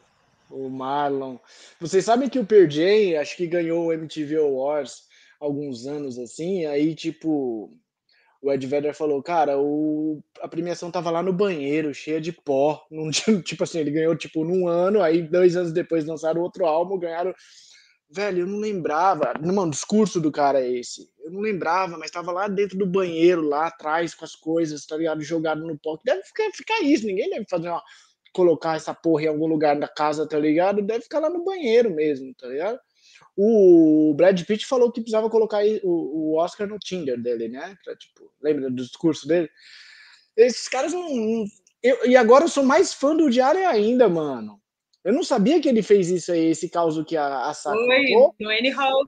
S2: o Marlon. Vocês sabem que o Per Jam, acho que ganhou o MTV Awards alguns anos assim, aí tipo o Ed Vedder falou, cara, o, a premiação tava lá no banheiro, cheia de pó. Num, tipo assim, ele ganhou tipo num ano, aí dois anos depois lançaram outro álbum, ganharam Velho, eu não lembrava. Mano, o discurso do cara é esse. Eu não lembrava, mas tava lá dentro do banheiro, lá atrás, com as coisas, tá ligado? Jogado no pó. Deve ficar, ficar isso. Ninguém deve fazer uma. Colocar essa porra em algum lugar da casa, tá ligado? Deve ficar lá no banheiro mesmo, tá ligado? O Brad Pitt falou que precisava colocar o, o Oscar no Tinder dele, né? Pra, tipo, lembra do discurso dele? Esses caras não. Eu, e agora eu sou mais fã do Diário ainda, mano. Eu não sabia que ele fez isso aí, esse caos que a, a Sá
S3: Foi, no Annie Hall.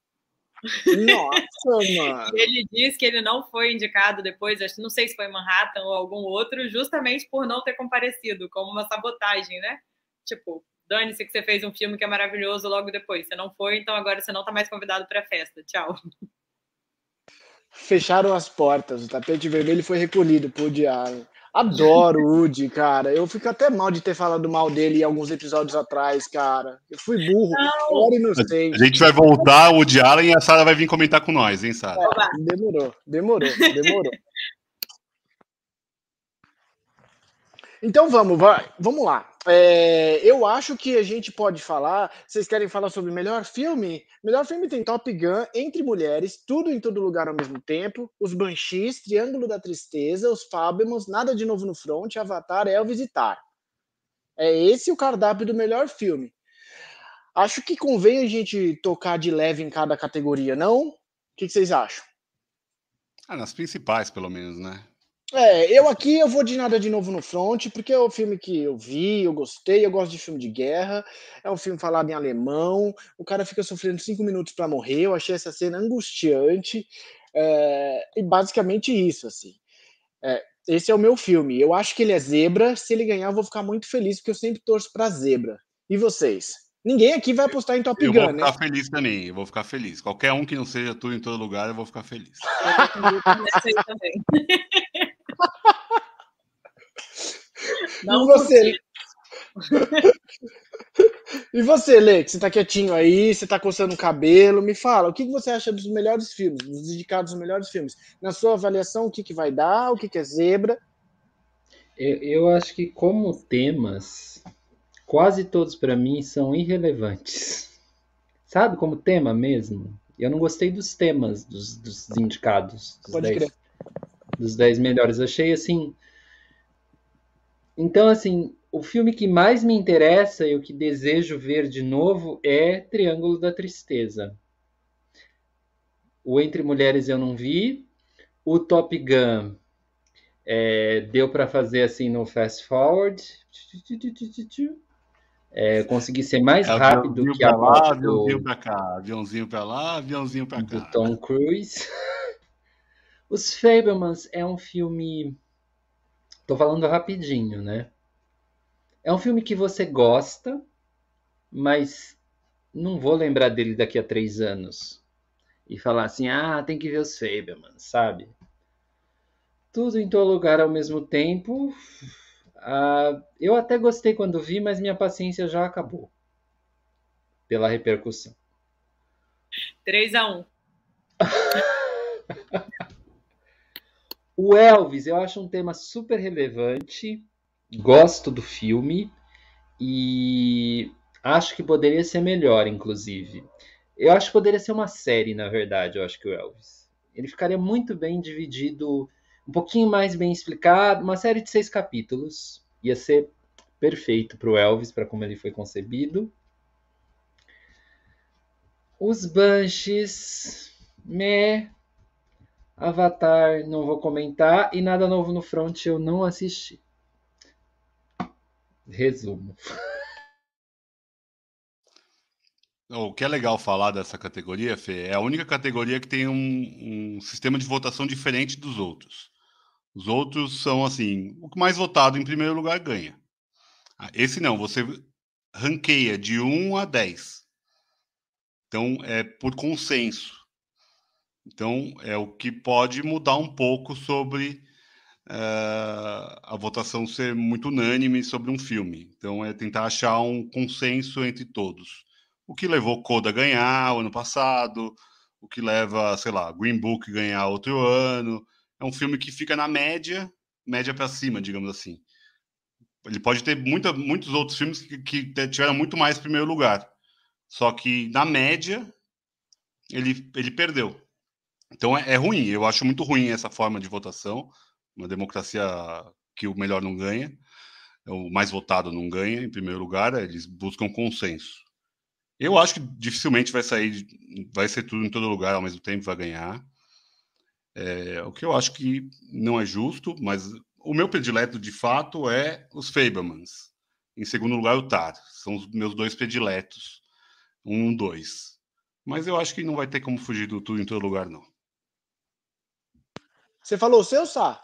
S2: Nossa, mano.
S3: ele disse que ele não foi indicado depois, acho, não sei se foi Manhattan ou algum outro, justamente por não ter comparecido, como uma sabotagem, né? Tipo, dane-se que você fez um filme que é maravilhoso logo depois. Você não foi, então agora você não tá mais convidado para a festa. Tchau.
S2: Fecharam as portas, o tapete vermelho foi recolhido por Diário. Adoro o Woody, cara. Eu fico até mal de ter falado mal dele em alguns episódios atrás, cara. Eu fui burro,
S4: fora inocente. A gente vai voltar, o Woody Allen, e a Sara vai vir comentar com nós, hein, Sara?
S2: Demorou, demorou, demorou. Então vamos, vai, vamos lá. É, eu acho que a gente pode falar. Vocês querem falar sobre melhor filme? Melhor filme tem Top Gun, Entre Mulheres, Tudo em Todo Lugar ao mesmo tempo, Os Banshees, Triângulo da Tristeza, Os Fábemos, Nada de Novo no Front, Avatar, Elvis e Tar. É esse o cardápio do melhor filme. Acho que convém a gente tocar de leve em cada categoria, não? O que, que vocês acham?
S4: Ah, nas principais, pelo menos, né?
S2: É, eu aqui eu vou de nada de novo no front, porque é o filme que eu vi, eu gostei, eu gosto de filme de guerra, é um filme falado em alemão, o cara fica sofrendo cinco minutos para morrer, eu achei essa cena angustiante, é, e basicamente isso, assim. É, esse é o meu filme, eu acho que ele é zebra, se ele ganhar eu vou ficar muito feliz, porque eu sempre torço pra zebra. E vocês? Ninguém aqui vai apostar em Top
S4: eu
S2: Gun,
S4: né? Eu vou ficar feliz também, eu vou ficar feliz. Qualquer um que não seja tudo em todo lugar, eu vou ficar feliz. Eu também.
S2: Não e você? e você, Lê, que você tá quietinho aí, você tá coçando o cabelo, me fala, o que você acha dos melhores filmes, dos indicados aos melhores filmes? Na sua avaliação, o que, que vai dar, o que, que é zebra?
S1: Eu, eu acho que como temas, quase todos para mim são irrelevantes. Sabe, como tema mesmo? Eu não gostei dos temas dos, dos indicados. Dos Pode dez, crer. Dos 10 melhores. Achei assim então, assim, o filme que mais me interessa e o que desejo ver de novo é Triângulo da Tristeza. O Entre Mulheres eu não vi. O Top Gun é, deu para fazer assim no fast forward. É, consegui ser mais é, rápido que a
S4: lá, aviãozinho para cá, aviãozinho para lá, aviãozinho para cá.
S1: Do Tom Cruise. Os Fablemans é um filme. Tô falando rapidinho, né? É um filme que você gosta, mas não vou lembrar dele daqui a três anos. E falar assim, ah, tem que ver os Fablemans, sabe? Tudo em todo lugar ao mesmo tempo. Ah, eu até gostei quando vi, mas minha paciência já acabou. Pela repercussão.
S3: 3 a 1
S1: O Elvis, eu acho um tema super relevante. Gosto do filme e acho que poderia ser melhor, inclusive. Eu acho que poderia ser uma série, na verdade, eu acho que o Elvis. Ele ficaria muito bem dividido, um pouquinho mais bem explicado, uma série de seis capítulos. Ia ser perfeito para o Elvis, para como ele foi concebido. Os Banshees, meh, Avatar, não vou comentar. E Nada Novo no Front eu não assisti. Resumo.
S4: O que é legal falar dessa categoria, Fê, é a única categoria que tem um, um, sistema de votação diferente dos outros. Os outros são assim: o que mais votado em primeiro lugar ganha. Ah, esse não, você ranqueia de 1 a 10. Então é por consenso. Então, é o que pode mudar um pouco sobre uh, a votação ser muito unânime sobre um filme. Então, é tentar achar um consenso entre todos. O que levou Coda a ganhar o ano passado, o que leva, sei lá, Green Book ganhar outro ano. É um filme que fica na média, média para cima, digamos assim. Ele pode ter muita, muitos outros filmes que, que tiveram muito mais primeiro lugar. Só que, na média, ele, ele perdeu. Então é, é, ruim, eu acho muito ruim essa forma de votação, uma democracia que o melhor não ganha, o mais votado não ganha, em primeiro lugar, eles buscam consenso. Eu acho que dificilmente vai sair, vai ser tudo em todo lugar ao mesmo tempo, vai ganhar. É, o que eu acho que não é justo, mas o meu predileto de fato é os Fablemans. Em segundo lugar, o Tar. São os meus dois prediletos. Um, dois. Mas eu acho que não vai ter como fugir do tudo em todo lugar, não.
S2: Você falou o seu, Sá?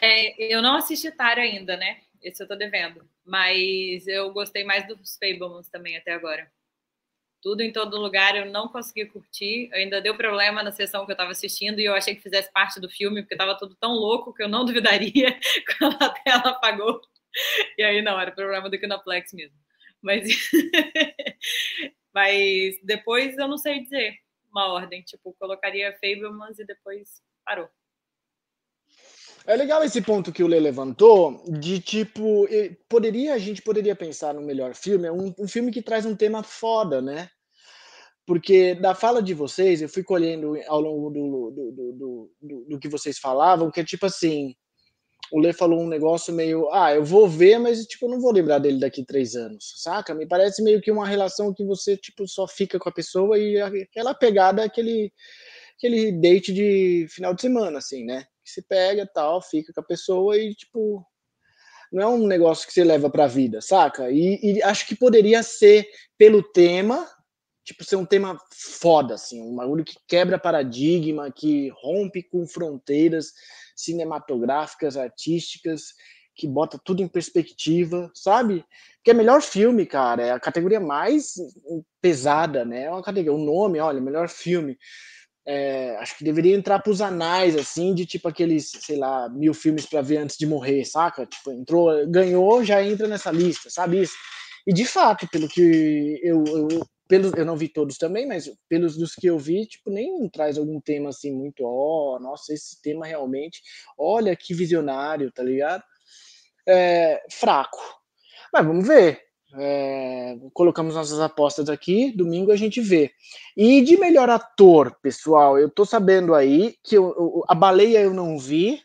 S3: É, eu não assisti Tara ainda, né? Esse eu tô devendo. Mas eu gostei mais dos Fablemans também até agora. Tudo em todo lugar eu não consegui curtir. Ainda deu problema na sessão que eu tava assistindo e eu achei que fizesse parte do filme, porque tava tudo tão louco que eu não duvidaria quando a tela apagou. E aí não, era problema do Kinoplex mesmo. Mas, mas depois eu não sei dizer uma ordem. Tipo, colocaria Fablemans e depois parou.
S2: É legal esse ponto que o Lê levantou, de tipo, poderia a gente poderia pensar no melhor filme, é um, um filme que traz um tema foda, né? Porque da fala de vocês, eu fui colhendo ao longo do, do, do, do, do que vocês falavam, que é tipo assim, o Lê falou um negócio meio, ah, eu vou ver, mas tipo, eu não vou lembrar dele daqui três anos, saca? Me parece meio que uma relação que você tipo só fica com a pessoa e aquela pegada, aquele aquele date de final de semana, assim, né? Que você pega tal, fica com a pessoa e, tipo, não é um negócio que você leva pra vida, saca? E, e acho que poderia ser pelo tema, tipo, ser um tema foda, assim, um bagulho que quebra paradigma, que rompe com fronteiras cinematográficas, artísticas, que bota tudo em perspectiva, sabe? Que é melhor filme, cara, é a categoria mais pesada, né? É uma categoria, o nome, olha, melhor filme é, acho que deveria entrar para os anais, assim, de tipo aqueles, sei lá, mil filmes para ver antes de morrer, saca? Tipo, entrou, ganhou, já entra nessa lista, sabe isso? E de fato, pelo que eu, eu, pelos, eu não vi todos também, mas pelos dos que eu vi, tipo, nem traz algum tema assim muito, ó, oh, nossa, esse tema realmente, olha que visionário, tá ligado? É, fraco. Mas vamos ver. É, colocamos nossas apostas aqui, domingo a gente vê. E de melhor ator, pessoal, eu tô sabendo aí que eu, eu, a baleia eu não vi,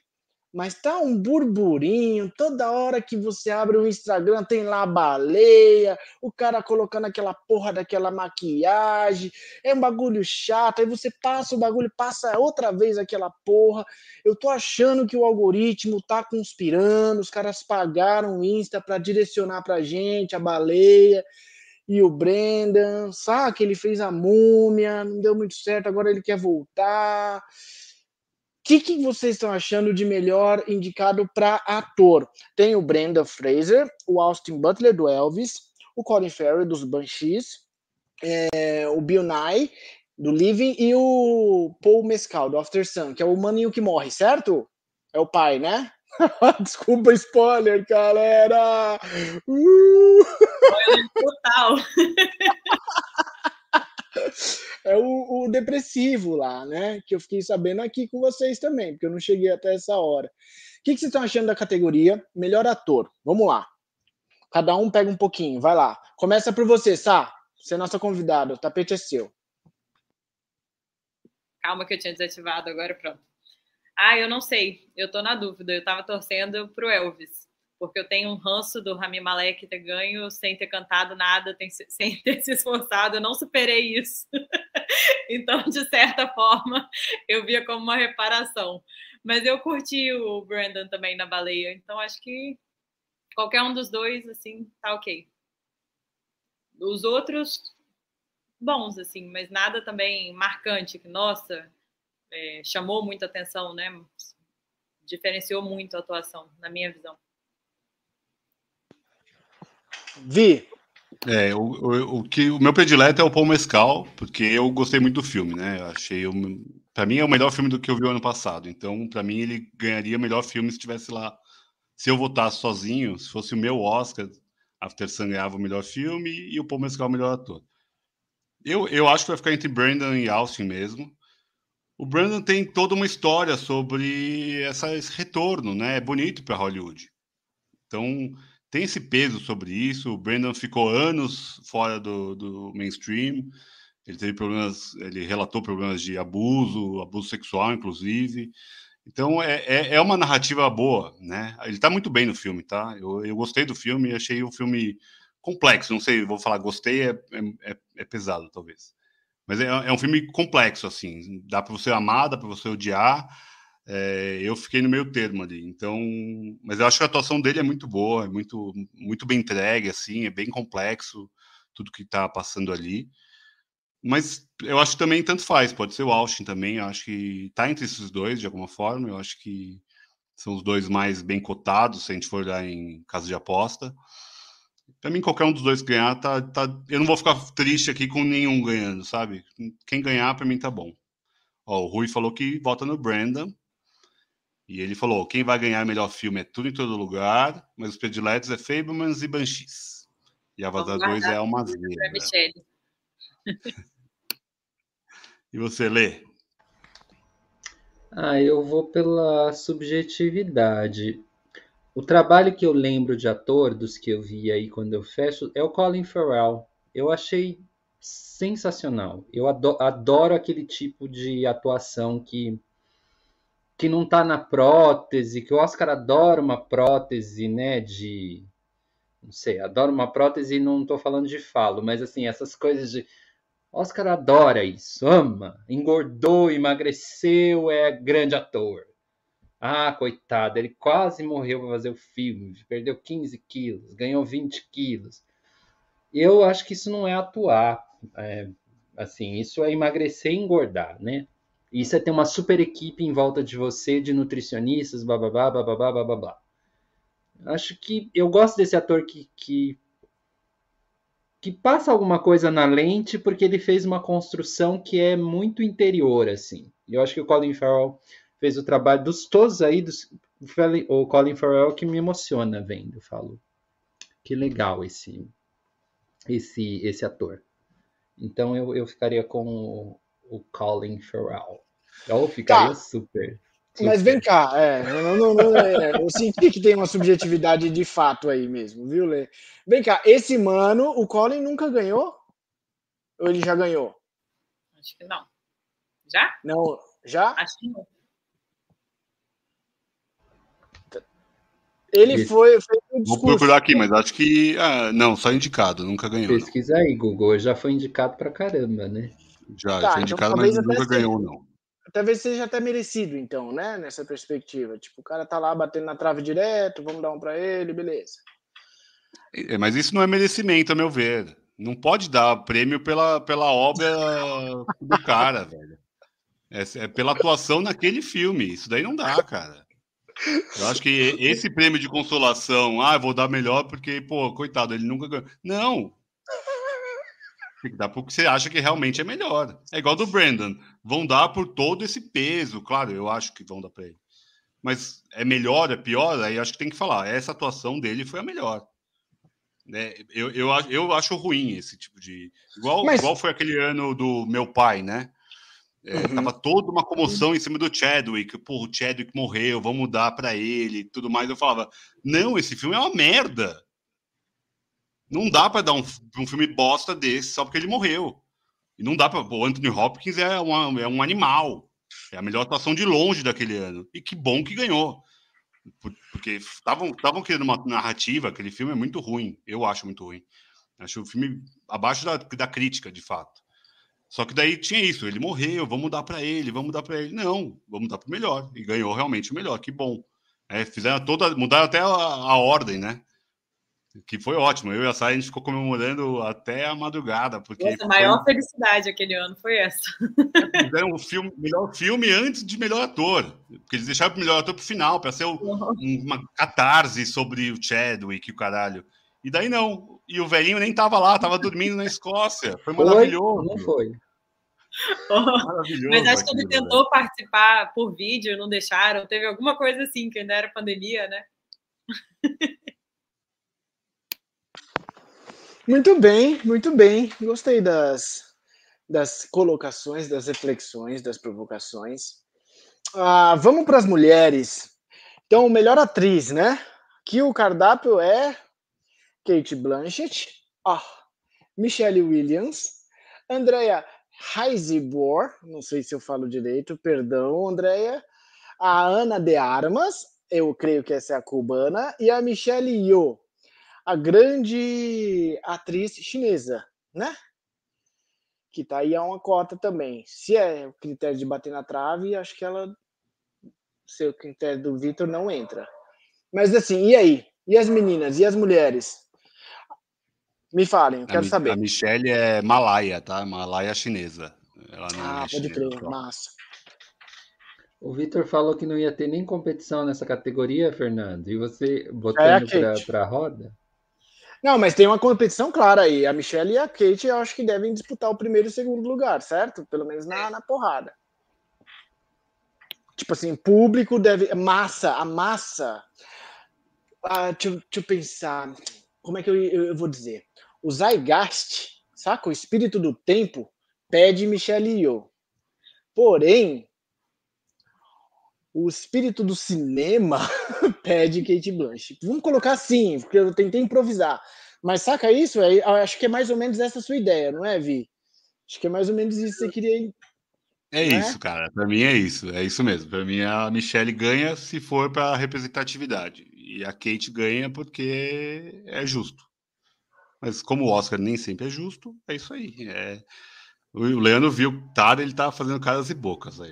S2: mas tá um burburinho. Toda hora que você abre o Instagram tem lá a baleia, o cara colocando aquela porra daquela maquiagem. É um bagulho chato. Aí você passa o bagulho, passa outra vez aquela porra. Eu tô achando que o algoritmo tá conspirando. Os caras pagaram o Insta para direcionar pra gente a baleia e o Brendan, sabe que ele fez a múmia, não deu muito certo, agora ele quer voltar. Que, que vocês estão achando de melhor indicado para ator? Tem o Brendan Fraser, o Austin Butler do Elvis, o Colin Farrell dos Banshees, é, o Bill Nye do Living e o Paul Mescal do After Sun, que é o maninho que morre, certo? É o pai, né? Desculpa, spoiler, galera! Uh! Spoiler total! é o, o, depressivo lá, né? Que eu fiquei sabendo aqui com vocês também, porque eu não cheguei até essa hora. O que, que vocês estão achando da categoria Melhor Ator? Vamos lá. Cada um pega um pouquinho, vai lá. Começa por você, Sá. Você é nossa convidada, o tapete é seu.
S3: Calma que eu tinha desativado, agora pronto. Ah, eu não sei. Eu tô na dúvida. Eu tava torcendo pro Elvis. Porque eu tenho um ranço do Rami Malek ter ganho sem ter cantado nada, sem ter se esforçado. Eu não superei isso. então, de certa forma, eu via como uma reparação. Mas eu curti o Brandon também na baleia. Então, acho que qualquer um dos dois, assim, tá ok. Os outros, bons, assim, mas nada também marcante. Que, nossa, é, chamou muita atenção, né? Diferenciou muito a atuação, na minha visão.
S2: Vi.
S4: É, o, o, o, que o meu predileto é o Paul Mescal, porque eu gostei muito do filme, né? Achei para mim é o melhor filme do que eu vi ano passado. Então, para mim ele ganharia o melhor filme se estivesse lá. Se eu votasse sozinho, se fosse o meu Oscar, After Sun ganhava o melhor filme e o Paul Mescal o melhor ator. Eu, eu acho que vai ficar entre Brandon e Austin mesmo. O Brandon tem toda uma história sobre essa, esse retorno, né? É bonito para Hollywood. Então, tem esse peso sobre isso. O Brandon ficou anos fora do, do mainstream. Ele teve problemas, ele relatou problemas de abuso, abuso sexual, inclusive. Então, é, é, é uma narrativa boa, né? Ele está muito bem no filme, tá? Eu, eu gostei do filme, achei o filme complexo. Não sei, vou falar gostei, é, é, é pesado, talvez. Mas é, é um filme complexo, assim. Dá para você amar, dá para você odiar. É, eu fiquei no meio termo ali. Então, mas eu acho que a atuação dele é muito boa, é muito, muito bem entregue, assim, é bem complexo tudo que está passando ali. Mas eu acho que também tanto faz, pode ser o Austin também. Eu acho que tá entre esses dois de alguma forma. Eu acho que são os dois mais bem cotados, se a gente for olhar em caso de aposta. Para mim, qualquer um dos dois ganhar, tá, tá, eu não vou ficar triste aqui com nenhum ganhando, sabe? Quem ganhar, para mim, tá bom. Ó, o Rui falou que vota no Brandon. E ele falou: quem vai ganhar melhor filme é tudo em todo lugar, mas os prediletos é Fablemans e Banshees. E Avatar 2 é Almazeira. e você, Lê?
S1: Ah, eu vou pela subjetividade. O trabalho que eu lembro de ator, dos que eu vi aí quando eu fecho, é o Colin Farrell. Eu achei sensacional. Eu adoro, adoro aquele tipo de atuação que que não tá na prótese, que o Oscar adora uma prótese, né, de não sei, adora uma prótese e não tô falando de falo, mas assim, essas coisas de Oscar adora isso, ama, engordou, emagreceu, é grande ator. Ah, coitado, ele quase morreu para fazer o filme, perdeu 15 quilos, ganhou 20 quilos. Eu acho que isso não é atuar, é, assim, isso é emagrecer e engordar, né? Isso é ter uma super equipe em volta de você, de nutricionistas, bababá, bababá, bababá. Acho que eu gosto desse ator que, que, que passa alguma coisa na lente porque ele fez uma construção que é muito interior, assim. Eu acho que o Colin Farrell fez o trabalho dos todos aí, dos, o Colin Farrell que me emociona vendo, falo. Que legal esse esse esse ator. Então eu, eu ficaria com o, Colin Farrell. Eu ficaria tá. super, super.
S2: Mas vem cá, é, não, não, não, é, eu senti que tem uma subjetividade de fato aí mesmo, viu, Lê? Vem cá, esse mano, o Colin nunca ganhou? Ou ele já ganhou?
S3: Acho que não. Já?
S2: Não, já?
S3: Acho que não.
S2: Ele Esse... foi.
S4: Vou procurar aqui, mas acho que. Ah, não, só indicado, nunca ganhou.
S1: Pesquisa não. aí, Google. Já foi indicado pra caramba, né?
S4: Já, tá, então indicado, então, mas nunca ganhou, não.
S2: Talvez seja até merecido, então, né? Nessa perspectiva. Tipo, o cara tá lá batendo na trave direto, vamos dar um pra ele, beleza.
S4: É, mas isso não é merecimento, a meu ver. Não pode dar prêmio pela, pela obra do cara, velho. É, é, pela atuação naquele filme. Isso daí não dá, cara. Eu acho que esse prêmio de consolação, ah, vou dar melhor porque, pô, coitado, ele nunca ganhou. Não! Tem que dar porque você acha que realmente é melhor. É igual do Brandon. Vão dar por todo esse peso, claro, eu acho que vão dar para ele. Mas é melhor, é pior? Aí acho que tem que falar. Essa atuação dele foi a melhor. Né? Eu, eu, eu acho ruim esse tipo de. Igual, Mas... igual foi aquele ano do meu pai, né? É, uhum. Tava toda uma comoção em cima do Chadwick. Pô, o Chadwick morreu, vamos mudar para ele tudo mais. Eu falava, não, esse filme é uma merda. Não dá para dar um, um filme bosta desse só porque ele morreu. E não dá para. O Anthony Hopkins é, uma, é um animal. É a melhor atuação de longe daquele ano. E que bom que ganhou. Porque estavam querendo uma narrativa, aquele filme é muito ruim. Eu acho muito ruim. Acho o filme abaixo da, da crítica, de fato. Só que daí tinha isso, ele morreu, vamos dar para ele, vamos dar para ele. Não, vamos dar para o melhor. E ganhou realmente o melhor, que bom. É, fizeram toda, mudaram até a, a, ordem, né? Que foi ótimo. Eu e a Sara, a gente ficou comemorando até a madrugada. Porque
S3: Nossa, a maior felicidade aquele ano foi essa.
S4: Fizeram o filme, melhor filme antes de melhor ator. Porque eles deixaram o melhor ator pro final, para ser o, uma catarse sobre o Chadwick e o caralho. E daí não. E o velhinho nem tava lá, tava dormindo na Escócia. Foi maravilhoso.
S1: Não foi.
S3: Maravilhoso. Mas acho que ele tentou velho. participar por vídeo, não deixaram. Teve alguma coisa assim, que ainda era pandemia, né?
S2: Muito bem, muito bem. Gostei das, das colocações, das reflexões, das provocações. Ah, vamos para as mulheres. Então, melhor atriz, né? Que o cardápio é Kate Blanchett, Michelle Williams, Andrea Heisebor, não sei se eu falo direito, perdão, Andrea, a Ana de Armas, eu creio que essa é a cubana, e a Michelle Yeoh, a grande atriz chinesa, né? Que tá aí a uma cota também. Se é o critério de bater na trave, acho que ela, se o critério do Vitor, não entra. Mas assim, e aí? E as meninas? E as mulheres? Me falem, eu quero
S4: a,
S2: saber.
S4: A Michelle é Malaya, tá? Malaya chinesa.
S2: Ela não ah, é pode crer, massa.
S1: O Vitor falou que não ia ter nem competição nessa categoria, Fernando. E você botando é para a roda?
S2: Não, mas tem uma competição clara aí. A Michelle e a Kate eu acho que devem disputar o primeiro e o segundo lugar, certo? Pelo menos na, na porrada. Tipo assim, público deve. Massa, a massa. Ah, deixa, deixa eu pensar. Como é que eu, eu, eu vou dizer? O Zygeist, saca? O espírito do tempo pede Michelle Yeoh. Porém, o espírito do cinema pede Kate Blanchett. Vamos colocar assim, porque eu tentei improvisar. Mas saca isso? É, acho que é mais ou menos essa sua ideia, não é, Vi? Acho que é mais ou menos isso que você queria.
S4: É né? isso, cara. Para mim é isso. É isso mesmo. Para mim a Michelle ganha se for para representatividade e a Kate ganha porque é justo. Mas como o Oscar nem sempre é justo, é isso aí. É... O Leandro viu tá, ele tá fazendo caras e bocas aí.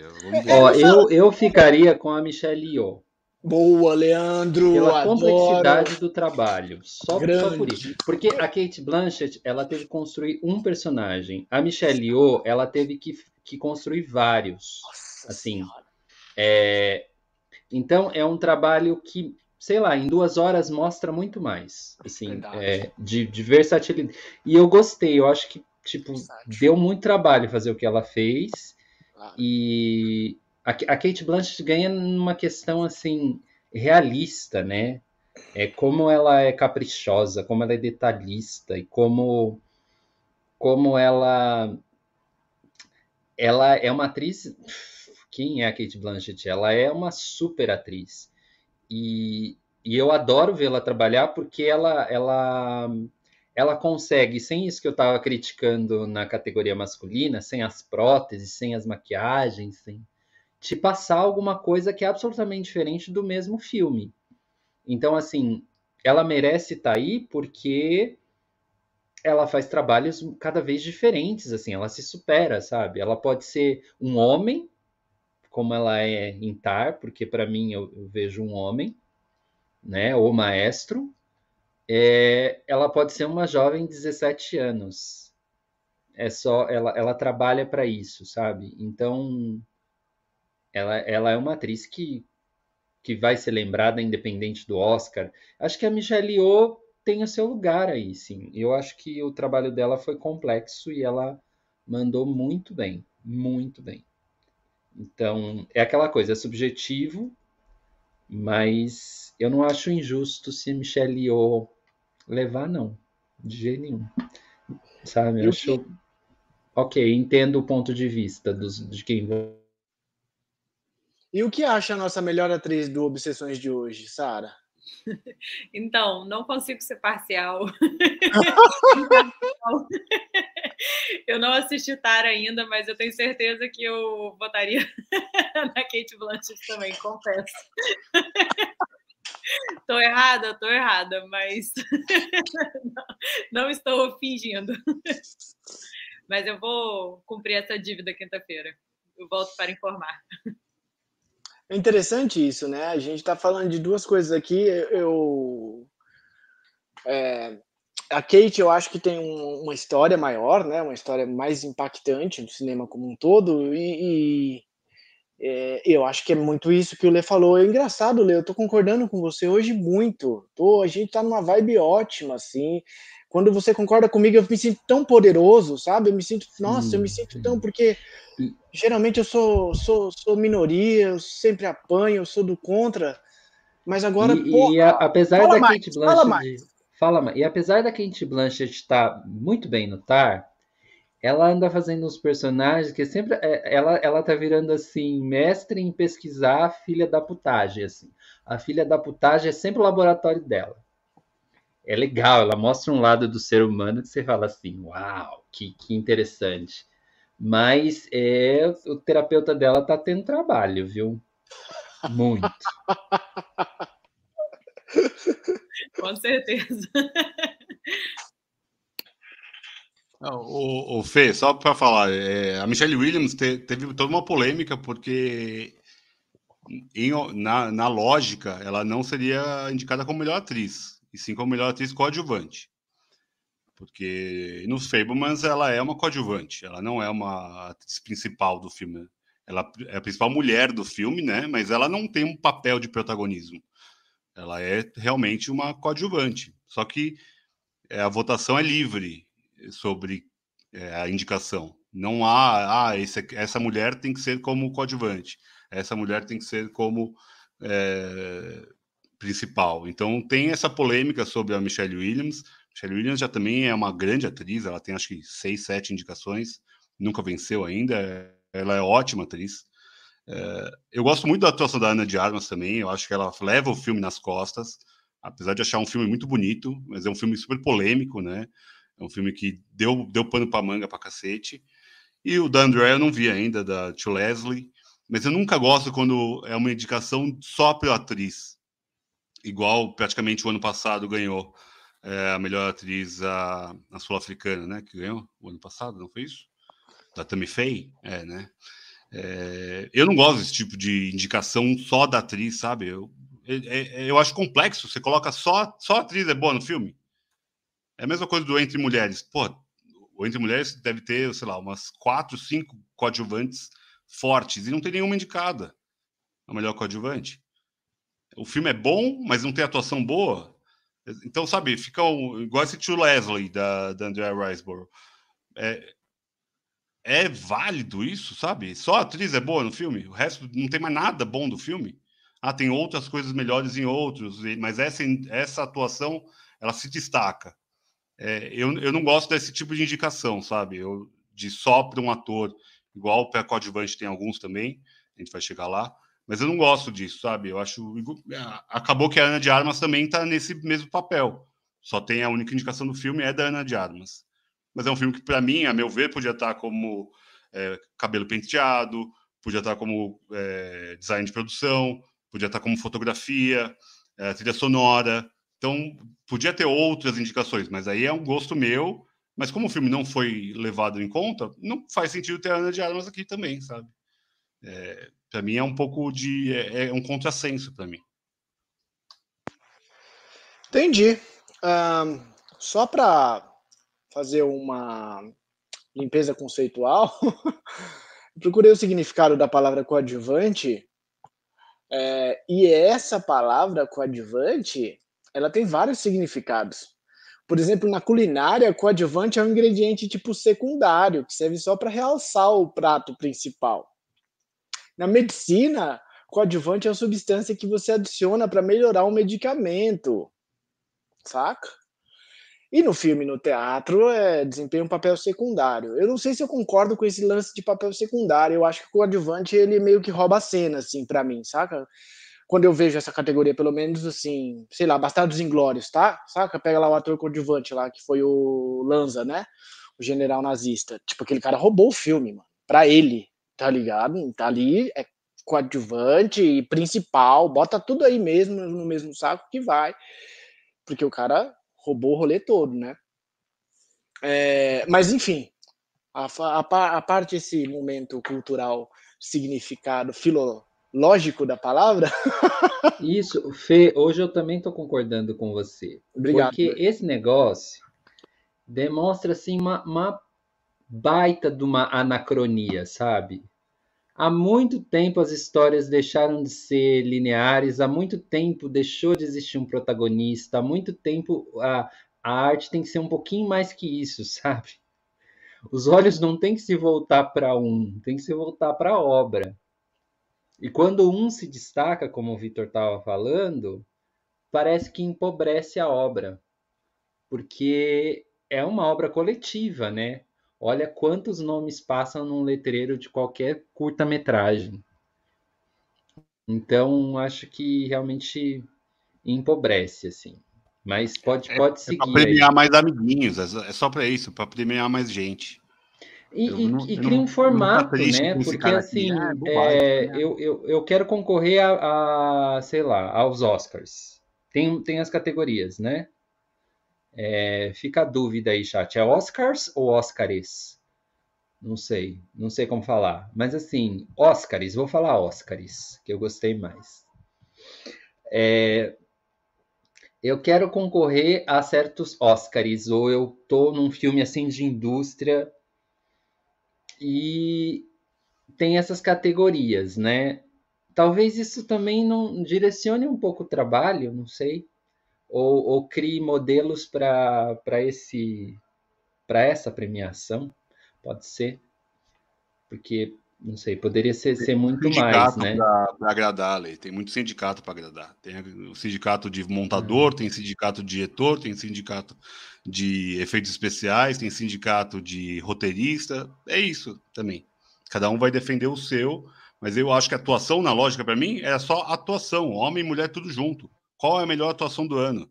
S1: Ó, eu, eu ficaria com a Michelle Yeoh.
S2: Boa, Leandro!
S1: Pela adoro. complexidade do trabalho. Só, só, por isso. Porque a Kate Blanchett, ela teve que construir um personagem. A Michelle Yeoh, ela teve que, que construir vários. Nossa assim. É... Então, é um trabalho que sei lá, em duas horas mostra muito mais, assim, é, de, de, versatilidade. E eu gostei, eu acho que, tipo, Versátil. deu muito trabalho fazer o que ela fez. Claro. E a, a Kate Blanchett ganha numa questão, assim, realista, né? É como ela é caprichosa, como ela é detalhista e como como ela ela é uma atriz quem é a Kate Blanchett? Ela é uma super atriz. E, e eu adoro vê-la trabalhar porque ela, ela, ela consegue, sem isso que eu estava criticando na categoria masculina, sem as próteses, sem as maquiagens, sem te passar alguma coisa que é absolutamente diferente do mesmo filme. Então, assim, ela merece estar tá aí porque ela faz trabalhos cada vez diferentes, assim, ela se supera, sabe? Ela pode ser um homem, como ela é em Tar, porque para mim eu, eu, vejo um homem, né? Ou maestro. É, ela pode ser uma jovem de 17 anos. É só ela, ela trabalha para isso, sabe? Então ela, ela é uma atriz que que vai ser lembrada independente do Oscar. Acho que a Michelle Yeoh tem o seu lugar aí, sim. Eu acho que o trabalho dela foi complexo e ela mandou muito bem, muito bem. Então, é aquela coisa, é subjetivo, mas eu não acho injusto se Michelle Yeoh levar, não. De jeito nenhum. Sabe? Eu acho... Ok, entendo o ponto de vista dos, de quem
S2: e o que acha a nossa melhor atriz do Obsessões de hoje, Sara?
S3: Então, não consigo ser parcial. eu não assisti Tara ainda, mas eu tenho certeza que eu votaria na Kate Blanchett também, confesso. Tô errada, tô errada, mas não, não estou fingindo. Mas eu vou cumprir essa dívida quinta-feira. Eu volto para informar.
S2: É interessante isso, né? A gente está falando de duas coisas aqui. Eu, é, a Kate, eu acho que tem um, uma história maior, né? Uma história mais impactante no cinema como um todo. E, e é, eu acho que é muito isso que o Lê falou. É engraçado, Lê. Eu tô concordando com você hoje muito. Tô, a gente tá numa vibe ótima, assim. Quando você concorda comigo, eu me sinto tão poderoso, sabe? Eu me sinto, nossa, eu me sinto tão porque geralmente eu sou, sou, sou minoria, eu sempre apanho, eu sou do contra. Mas agora,
S1: e, porra, e a, apesar da mais, Kate Blanchett, fala mais. Fala mais. E apesar da Kate Blanchett estar muito bem no Tar, ela anda fazendo uns personagens que sempre é, ela ela tá virando assim mestre em pesquisar a filha da putagem assim. A filha da putagem é sempre o laboratório dela é legal, ela mostra um lado do ser humano que você fala assim, uau, que, que interessante. Mas é, o terapeuta dela tá tendo trabalho, viu? Muito.
S3: Com certeza.
S4: O, o Fê, só para falar, é, a Michelle Williams te, teve toda uma polêmica porque em, na, na lógica ela não seria indicada como melhor atriz e sim como melhor atriz coadjuvante. Porque nos Fablemans ela é uma coadjuvante, ela não é uma atriz principal do filme. Ela é a principal mulher do filme, né? Mas ela não tem um papel de protagonismo. Ela é realmente uma coadjuvante. Só que é, a votação é livre sobre é, a indicação. Não há, ah, esse, essa mulher tem que ser como coadjuvante, essa mulher tem que ser como é, principal. Então tem essa polêmica sobre a Michelle Williams. Michelle Williams já também é uma grande atriz, ela tem acho que seis, sete indicações, nunca venceu ainda. Ela é ótima atriz. É, eu gosto muito da atuação da Ana de Armas também. Eu acho que ela leva o filme nas costas, apesar de achar um filme muito bonito, mas é um filme super polêmico, né? É um filme que deu, deu pano para manga para cacete. E o da André eu não vi ainda, da Tio Leslie. Mas eu nunca gosto quando é uma indicação só para atriz igual praticamente o ano passado ganhou é, a melhor atriz a, a sul-africana, né? Que ganhou o ano passado, não foi isso? Da Tammy Faye, é, né? É, eu não gosto desse tipo de indicação só da atriz, sabe? Eu, eu, eu acho complexo. Você coloca só, só atriz é boa no filme. É a mesma coisa do Entre Mulheres. Pô, o Entre Mulheres deve ter, sei lá, umas quatro, cinco coadjuvantes fortes e não tem nenhuma indicada. A melhor coadjuvante o filme é bom, mas não tem atuação boa. Então, sabe, fica um, igual esse tio Leslie da, da Andrea Riseborough. É, é válido isso, sabe? Só a atriz é boa no filme, o resto não tem mais nada bom do filme. Ah, tem outras coisas melhores em outros, mas essa, essa atuação ela se destaca. É, eu, eu não gosto desse tipo de indicação, sabe? Eu, de só para um ator, igual o Pé Coadjuvante tem alguns também, a gente vai chegar lá. Mas eu não gosto disso, sabe? Eu acho. Acabou que a Ana de Armas também está nesse mesmo papel. Só tem a única indicação do filme é da Ana de Armas. Mas é um filme que, para mim, a meu ver, podia estar tá como é, cabelo penteado, podia estar tá como é, design de produção, podia estar tá como fotografia. é, trilha sonora. Então, podia ter outras indicações, mas aí é um gosto meu. Mas como o filme não foi levado em conta, não faz sentido ter a Ana de Armas aqui também, sabe? É, para mim é um pouco de. É, é um contrassenso para mim.
S2: Entendi. Um, só para fazer uma limpeza conceitual, procurei o significado da palavra coadjuvante, é, e essa palavra coadjuvante, ela tem vários significados. Por exemplo, na culinária, coadjuvante é um ingrediente tipo secundário, que serve só para realçar o prato principal. Na medicina, coadjuvante é uma substância que você adiciona para melhorar um medicamento. Saca? E no filme, no teatro, é, desempenha um papel secundário. Eu não sei se eu concordo com esse lance de papel secundário. Eu acho que o coadjuvante, ele meio que rouba a cena, assim, para mim, saca? Quando eu vejo essa categoria, pelo menos, assim, sei lá, Bastardos Inglórios, tá? Saca? Pega lá o ator coadjuvante lá, que foi o Lanza, né? O general nazista. Tipo, aquele cara roubou o filme, mano. Pra ele, tá ligado? Tá ali, é coadjuvante e principal, bota tudo aí mesmo, no mesmo saco que vai. Porque o cara roubou o rolê todo, né? É, mas, enfim, a, a, a parte esse momento cultural, significado filológico da palavra.
S1: Isso, Fê, hoje eu também estou concordando com você. Obrigado. Porque esse negócio demonstra, assim, uma, uma baita de uma anacronia, sabe? Há muito tempo as histórias deixaram de ser lineares, há muito tempo deixou de existir um protagonista, há muito tempo a, a arte tem que ser um pouquinho mais que isso, sabe? Os olhos não têm que se voltar para um, tem que se voltar para a obra. E quando um se destaca, como o Vitor estava falando, parece que empobrece a obra, porque é uma obra coletiva, né? Olha quantos nomes passam num letreiro de qualquer curta-metragem. Então, acho que realmente empobrece, assim. Mas pode, é, pode é, seguir.
S4: É para premiar aí. mais amiguinhos, é só para isso, para premiar mais gente.
S1: E, e, não, e cria um formato, né? Porque assim, é, né? eu, eu, eu quero concorrer a, a, sei lá, aos Oscars. Tem, tem as categorias, né? É, fica a dúvida aí, chat. É Oscars ou Oscares? Não sei, não sei como falar. Mas assim, Oscars, vou falar Oscars, que eu gostei mais. É, eu quero concorrer a certos Oscars, ou eu tô num filme assim de indústria e tem essas categorias, né? Talvez isso também não direcione um pouco o trabalho, não sei ou, ou crie modelos para esse para essa premiação pode ser porque não sei poderia ser, ser muito mais né
S4: para agradar lei tem muito sindicato para agradar tem o sindicato de montador uhum. tem sindicato de diretor tem sindicato de efeitos especiais tem sindicato de roteirista é isso também cada um vai defender o seu mas eu acho que a atuação na lógica para mim é só atuação homem e mulher tudo junto qual é a melhor atuação do ano?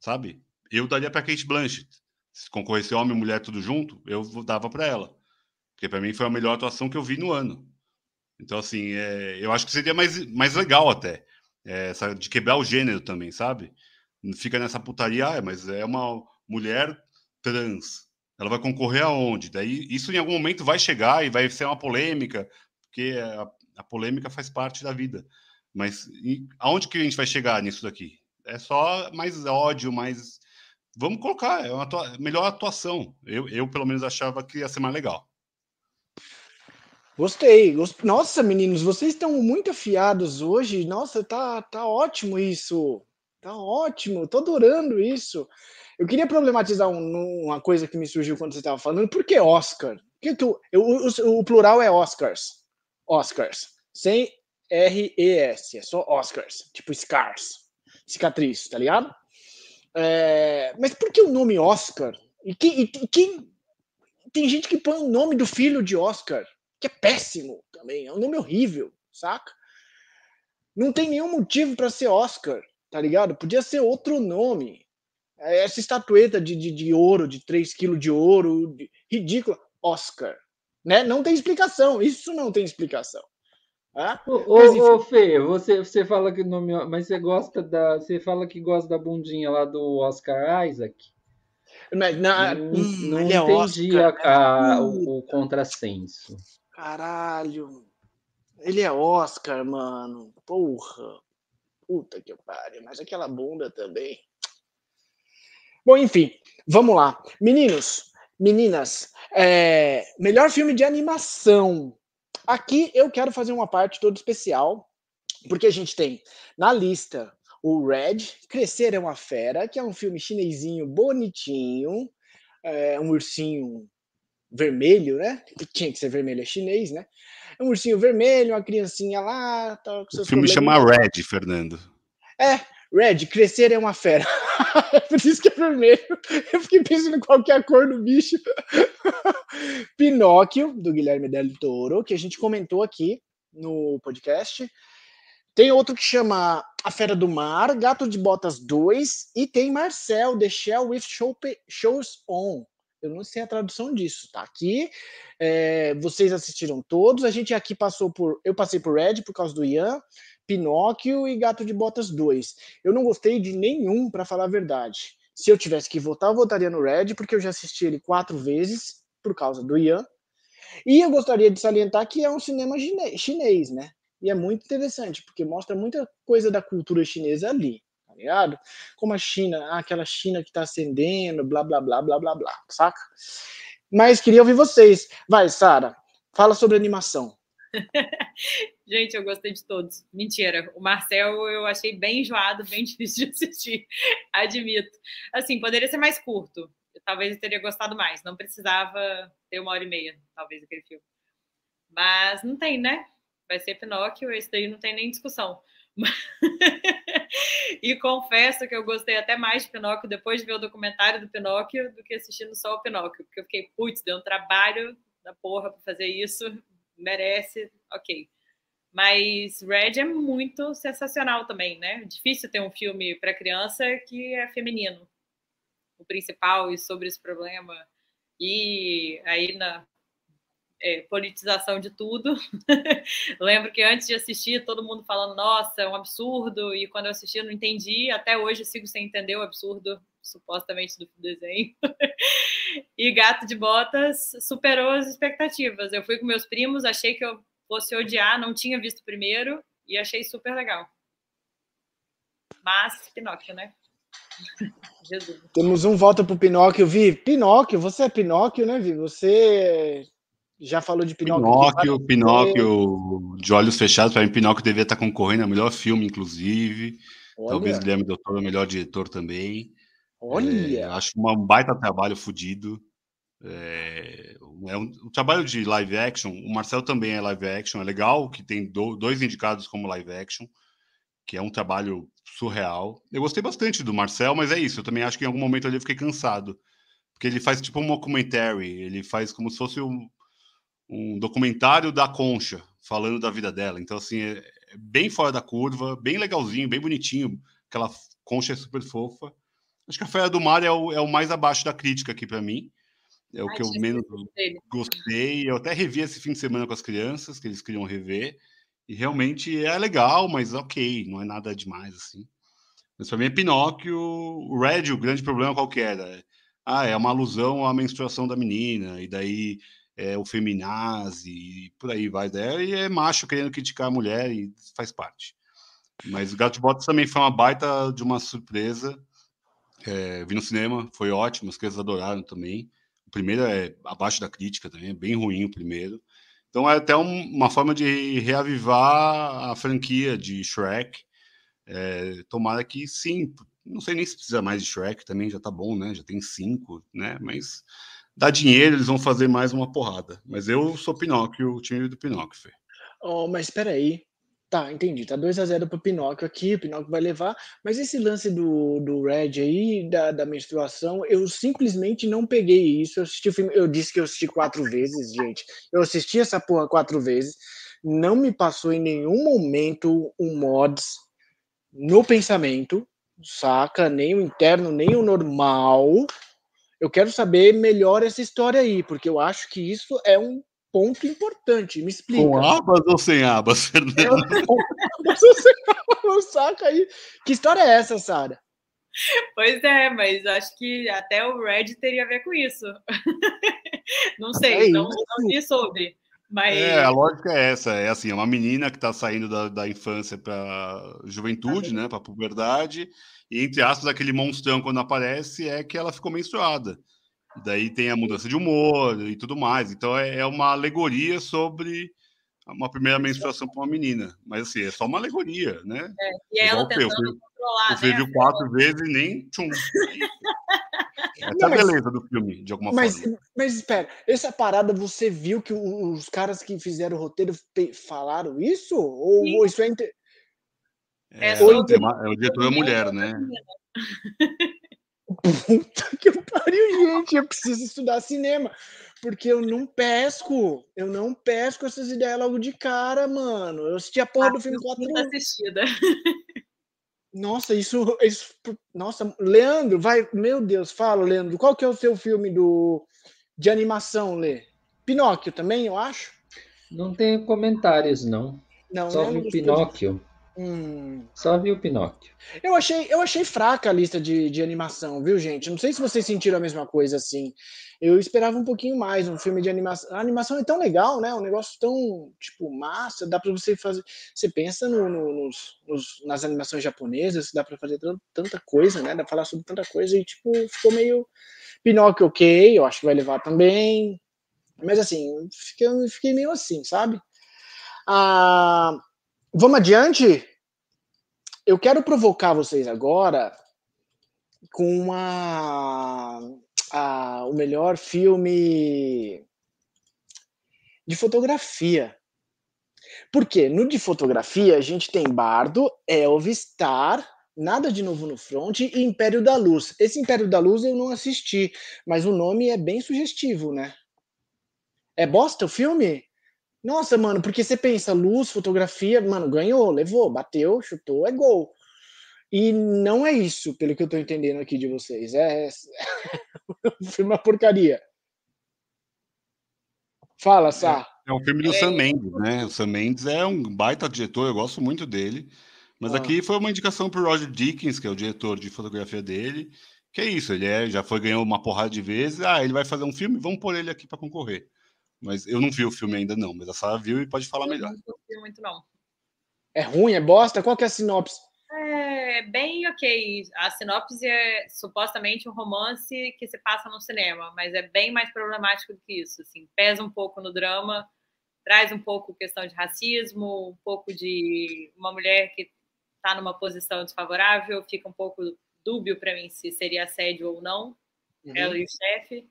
S4: Sabe? Eu daria para Kate Blanchett. Se concorresse homem e mulher tudo junto, eu dava para ela. Porque para mim foi a melhor atuação que eu vi no ano. Então, assim, é, eu acho que seria mais, mais legal até. É, de quebrar o gênero também, sabe? Fica nessa putaria, mas é uma mulher trans. Ela vai concorrer aonde? Daí isso em algum momento vai chegar e vai ser uma polêmica, porque a, a polêmica faz parte da vida. Mas e, aonde que a gente vai chegar nisso daqui? É só mais ódio, mais. Vamos colocar, é uma atua... melhor atuação. Eu, eu, pelo menos, achava que ia ser mais legal.
S2: Gostei, gost... Nossa, meninos, vocês estão muito afiados hoje. Nossa, tá, tá ótimo isso. Tá ótimo, tô adorando isso. Eu queria problematizar um, uma coisa que me surgiu quando você estava falando. Por que Oscar? Que o, o, o, plural é Oscars. Oscars. Sem R-E-S, é só Oscars, tipo Scars, cicatriz, tá ligado? É, mas por que o nome Oscar? E quem, e quem, Tem gente que põe o nome do filho de Oscar, que é péssimo também, é um nome horrível, saca? Não tem nenhum motivo para ser Oscar, tá ligado? Podia ser outro nome. É, essa estatueta de, de, de ouro, de 3 quilos de ouro, de, ridícula, Oscar. Né? Não tem explicação, isso não tem explicação.
S1: Ah? Ô, ô, ô, Fê, você, você fala que nome, mas você gosta da, você fala que gosta da bundinha lá do Oscar Isaac?
S2: Não, não,
S1: não, hum, não é entendi é Oscar, a, a, o, o contrassenso.
S2: Caralho. Ele é Oscar, mano. Porra. Puta que pariu. Mas aquela bunda também. Bom, enfim, vamos lá. Meninos, meninas, é, melhor filme de animação. Aqui eu quero fazer uma parte toda especial, porque a gente tem na lista o Red, Crescer é uma Fera, que é um filme chinesinho bonitinho, é um ursinho vermelho, né? Tinha que ser vermelho, é chinês, né? É um ursinho vermelho, uma criancinha lá. Tá
S4: o filme chama Red, Fernando.
S2: É, Red, crescer é uma fera. Por isso que é vermelho. Eu fiquei pensando qual que é cor do bicho. Pinóquio, do Guilherme Del Toro, que a gente comentou aqui no podcast. Tem outro que chama A Fera do Mar, Gato de Botas 2, e tem Marcel, The Shell with Shows On. Eu não sei a tradução disso, tá aqui. É, vocês assistiram todos. A gente aqui passou por. Eu passei por Red por causa do Ian. Pinóquio e Gato de Botas 2. Eu não gostei de nenhum, para falar a verdade. Se eu tivesse que votar, eu votaria no Red, porque eu já assisti ele quatro vezes, por causa do Ian. E eu gostaria de salientar que é um cinema chinês, né? E é muito interessante, porque mostra muita coisa da cultura chinesa ali, tá ligado? Como a China, ah, aquela China que tá ascendendo, blá, blá, blá, blá, blá, blá, saca? Mas queria ouvir vocês. Vai, Sara, fala sobre animação.
S3: Gente, eu gostei de todos. Mentira. O Marcel eu achei bem enjoado, bem difícil de assistir. Admito. Assim, poderia ser mais curto. Eu, talvez eu teria gostado mais. Não precisava ter uma hora e meia, talvez, aquele filme. Mas não tem, né? Vai ser Pinóquio, esse daí não tem nem discussão. e confesso que eu gostei até mais de Pinóquio depois de ver o documentário do Pinóquio do que assistindo só o Pinóquio, porque eu fiquei, putz, deu um trabalho da porra para fazer isso, merece, ok. Mas Red é muito sensacional também, né? Difícil ter um filme para criança que é feminino, o principal e sobre esse problema. E aí na é, politização de tudo. Lembro que antes de assistir, todo mundo falando, nossa, é um absurdo. E quando eu assisti, eu não entendi. Até hoje eu sigo sem entender o absurdo, supostamente, do desenho. e Gato de Botas superou as expectativas. Eu fui com meus primos, achei que eu fosse odiar, não tinha visto primeiro e achei super legal. Mas Pinóquio, né?
S2: Jesus. Temos um voto pro Pinóquio, Vi. Pinóquio, você é Pinóquio, né, Vi? Você já falou de Pinóquio.
S4: Pinóquio, Pinóquio, de olhos fechados, para mim, Pinóquio devia estar concorrendo ao melhor filme, inclusive. Olha. Talvez Guilherme Doutor, o melhor diretor também.
S2: Olha!
S4: É, acho um baita trabalho fodido. É, é um, um, trabalho de live action. O Marcel também é live action. É legal que tem do, dois indicados como live action, que é um trabalho surreal. Eu gostei bastante do Marcel, mas é isso. Eu também acho que em algum momento ali eu fiquei cansado. Porque ele faz tipo um documentary. Ele faz como se fosse um, um documentário da Concha, falando da vida dela. Então, assim, é, é bem fora da curva, bem legalzinho, bem bonitinho. Aquela Concha é super fofa. Acho que a Feira do Mar é o, é o mais abaixo da crítica aqui para mim. É o que eu menos gostei. Eu até revi esse fim de semana com as crianças, que eles queriam rever. E realmente é legal, mas ok, não é nada demais assim. Mas para mim é Pinóquio. O Red, o grande problema qual que era? Ah, é uma alusão à menstruação da menina, e daí é o feminazi, e por aí vai. Daí é macho querendo criticar a mulher e faz parte. Mas o Gato de Botas também foi uma baita de uma surpresa. É, vi no cinema, foi ótimo, as crianças adoraram também primeiro é abaixo da crítica também, é bem ruim o primeiro. Então é até um, uma forma de reavivar a franquia de Shrek. É, tomara que sim, não sei nem se precisa mais de Shrek, também já tá bom, né? Já tem cinco, né? Mas dá dinheiro, eles vão fazer mais uma porrada. Mas eu sou Pinóquio, o time do Pinóquio.
S2: Oh, mas espera aí. Tá, entendi. Tá 2 a 0 pro Pinóquio aqui, o Pinóquio vai levar. Mas esse lance do, do Red aí, da, da menstruação, eu simplesmente não peguei isso. Eu assisti o filme, eu disse que eu assisti quatro vezes, gente. Eu assisti essa porra quatro vezes. Não me passou em nenhum momento um mods no pensamento, saca? Nem o interno, nem o normal. Eu quero saber melhor essa história aí, porque eu acho que isso é um ponto importante. Me explica.
S4: Com abas ou sem abas, Fernando?
S2: Com abas ou sem abas, saca aí. Que história é essa, Sara?
S3: Pois é, mas acho que até o Red teria a ver com isso. não sei, é não, não li sobre. Mas...
S4: É, a lógica é essa, é assim, é uma menina que está saindo da, da infância para juventude, né, para puberdade, e entre aspas, aquele monstrão quando aparece é que ela ficou menstruada. Daí tem a mudança de humor e tudo mais. Então é, é uma alegoria sobre uma primeira menstruação para uma menina. Mas assim, é só uma alegoria, né?
S3: É, e ela Igual tentando eu, controlar,
S4: Você né? viu quatro vezes e nem tchum. Essa não, é a beleza do filme, de alguma
S2: mas,
S4: forma.
S2: Mas espera, essa parada você viu que os caras que fizeram o roteiro falaram isso? Ou, ou isso é. Inter...
S4: É, é, é, o diretor é mulher, né?
S2: Puta que pariu, gente. Eu preciso estudar cinema. Porque eu não pesco. Eu não pesco essas ideias logo de cara, mano. Eu assisti a porra ah, do filme quatro vezes.
S3: assistida.
S2: Nossa, isso, isso. Nossa, Leandro, vai. Meu Deus, fala, Leandro. Qual que é o seu filme do, de animação, Lê? Pinóquio também, eu acho?
S1: Não tenho comentários, não. Não, Só né? vi o Pinóquio. Hum. Só vi o Pinóquio.
S2: Eu achei, eu achei fraca a lista de, de animação, viu, gente? Não sei se vocês sentiram a mesma coisa assim. Eu esperava um pouquinho mais um filme de animação. A animação é tão legal, né? Um negócio tão, tipo, massa. Dá para você fazer. Você pensa no, no, nos, nos, nas animações japonesas, dá para fazer tanta coisa, né? Dá pra falar sobre tanta coisa e, tipo, ficou meio. Pinóquio, ok, eu acho que vai levar também. Mas, assim, fiquei, fiquei meio assim, sabe? Ah Vamos adiante? Eu quero provocar vocês agora com uma, a, o melhor filme de fotografia. Por quê? No de fotografia a gente tem Bardo, Elvis, Tar, Nada de Novo no Front e Império da Luz. Esse Império da Luz eu não assisti, mas o nome é bem sugestivo, né? É bosta o filme? Nossa, mano, porque você pensa, luz, fotografia, mano, ganhou, levou, bateu, chutou, é gol. E não é isso, pelo que eu tô entendendo aqui de vocês. É, é uma porcaria. Fala, Sá.
S4: É, é um filme do é. Sam Mendes, né? O Sam Mendes é um baita diretor, eu gosto muito dele. Mas ah. aqui foi uma indicação pro Roger Dickens, que é o diretor de fotografia dele. Que é isso, ele é, já foi ganhou uma porrada de vezes. Ah, ele vai fazer um filme, vamos pôr ele aqui para concorrer. Mas eu não vi o filme ainda, não. Mas a Sara viu e pode falar melhor.
S3: Não vi muito, não.
S2: É ruim, é bosta? Qual que é a sinopse?
S3: É bem ok. A sinopse é supostamente um romance que se passa no cinema, mas é bem mais problemático do que isso. Assim, pesa um pouco no drama, traz um pouco questão de racismo, um pouco de uma mulher que está numa posição desfavorável, fica um pouco dúbio para mim se seria assédio ou não, uhum. ela e o chefe.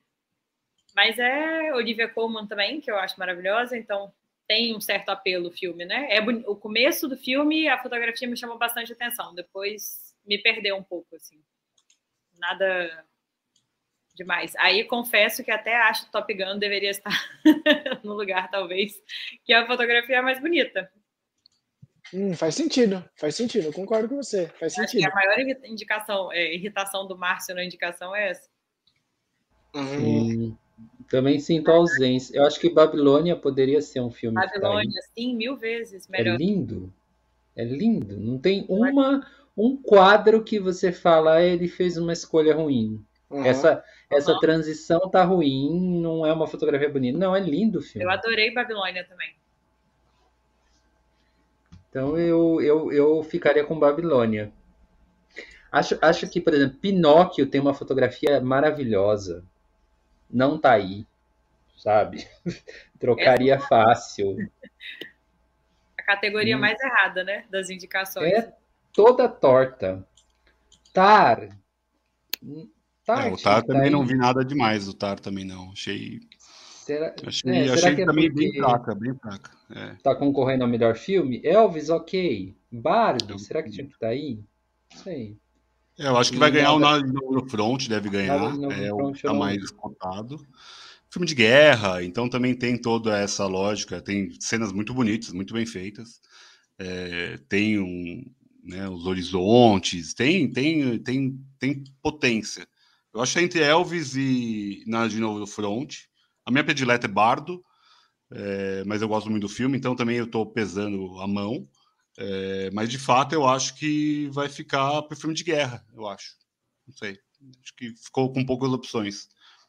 S3: Mas é Olivia Colman também, que eu acho maravilhosa, então tem um certo apelo o filme, né? É o começo do filme, a fotografia me chamou bastante atenção, depois me perdeu um pouco, assim. Nada demais. Aí confesso que até acho que Top Gun deveria estar no lugar, talvez, que a fotografia é mais bonita.
S2: Hum, faz sentido, faz sentido, eu concordo com você, faz acho sentido.
S3: a maior indicação, é, irritação do Márcio na indicação é essa.
S1: Uhum. Também sinto a ausência. Eu acho que Babilônia poderia ser um filme.
S3: Babilônia, sim, mil vezes
S1: é melhor. É lindo. É lindo. Não tem uma, um quadro que você fala, ah, ele fez uma escolha ruim. Uhum. Essa, essa uhum. transição tá ruim, não é uma fotografia bonita. Não, é lindo o filme.
S3: Eu adorei Babilônia também.
S1: Então eu, eu, eu ficaria com Babilônia. Acho, acho que, por exemplo, Pinóquio tem uma fotografia maravilhosa não tá aí, sabe? Trocaria é. fácil.
S3: A categoria hum. mais errada, né? Das indicações.
S1: É toda torta. Tar.
S4: Tar, é, o Tar também tá não vi nada demais do Tar também não. Achei. Será, achei, é, achei é também bem fraca, bem fraca. É.
S1: Tá concorrendo ao melhor filme? Elvis, ok. Bardo, será que tinha que estar tá aí? Não sei.
S4: É, eu acho que vai ganhar o no Front, deve ganhar. É o que tá mais cotado. Filme de guerra, então também tem toda essa lógica. Tem cenas muito bonitas, muito bem feitas. É, tem um, né, os horizontes, tem, tem, tem, tem potência. Eu acho entre Elvis e Nada de Novo no Front. A minha predileta é Bardo. é, mas eu gosto muito do filme, então também eu estou pesando a mão. É, mas de fato eu acho que vai ficar para filme de guerra, eu acho. Não sei. Acho que ficou com poucas opções.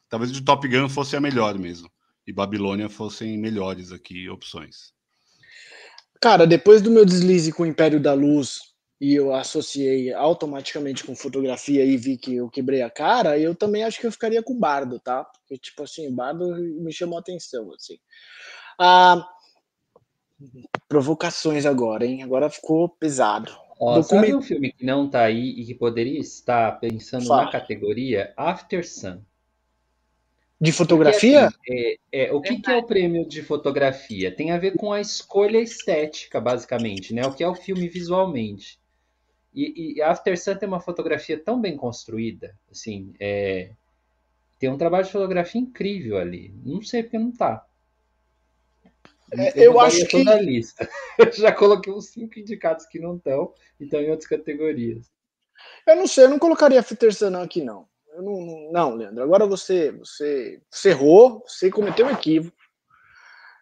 S4: Talvez o Top Gun fosse a melhor mesmo. E Babilônia fossem melhores aqui opções.
S2: Cara, depois do meu deslize com o Império da Luz e eu associei automaticamente com fotografia e vi que eu quebrei a cara, eu também acho que eu ficaria com Bardo, tá? Porque, tipo assim, Bardo me chamou a atenção, assim. Ah, provocações agora, hein? Agora ficou pesado.
S1: Ó, Document... Sabe um filme que não tá aí e que poderia estar pensando Fala. na categoria After Sun?
S2: De fotografia?
S1: Porque, assim, é, é, o que, que, é o prêmio de fotografia? Tem a ver com a escolha estética, basicamente, né? O que é o filme visualmente. E, e After Sun tem uma fotografia tão bem construída, assim, é, tem um trabalho de fotografia incrível ali. Não sei porque não tá.
S2: É, eu, eu acho que.
S1: a lista. Eu já coloquei uns cinco indicados que não estão e estão em outras categorias.
S2: Eu não sei, eu não colocaria After Sun aqui, não. Eu não, não, não, Leandro. Agora você, você, você errou, você cometeu um equívoco.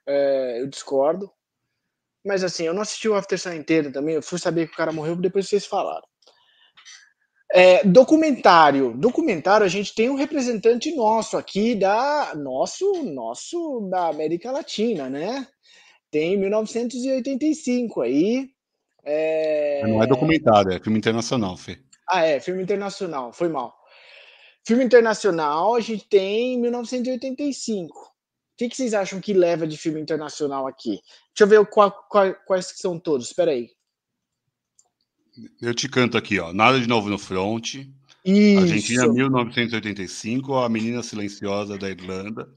S2: É, eu discordo. Mas assim, eu não assisti o After Sun inteiro também. Eu fui saber que o cara morreu depois vocês falaram. É, documentário. Documentário, a gente tem um representante nosso aqui da nosso, nosso da América Latina, né? Tem 1985 aí.
S4: É... Não é documentário, é filme internacional, Fê.
S2: Ah, é, filme internacional, foi mal. Filme internacional, a gente tem 1985. O que, que vocês acham que leva de filme internacional aqui? Deixa eu ver qual, qual, quais que são todos. Espera aí.
S4: Eu te canto aqui, ó. Nada de novo no front.
S2: Isso.
S4: Argentina 1985, A Menina Silenciosa da Irlanda.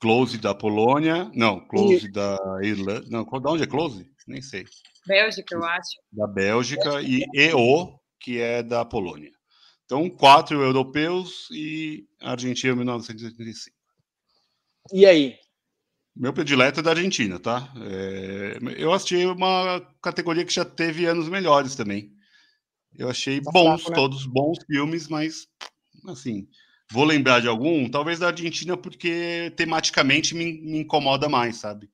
S4: Close da Polônia. Não, Close da Irlanda. Não, da onde é Close? Nem sei.
S3: Bélgica, eu acho.
S4: Da Bélgica, Bélgica. e EO, que é da Polônia. Então, quatro europeus e Argentina 1985.
S2: E aí?
S4: Meu predileto é da Argentina, tá? É, eu assisti uma categoria que já teve anos melhores também. Eu achei tá bons, fraco, né? todos bons filmes, mas assim, vou lembrar de algum, talvez da Argentina, porque tematicamente me, me incomoda mais, sabe?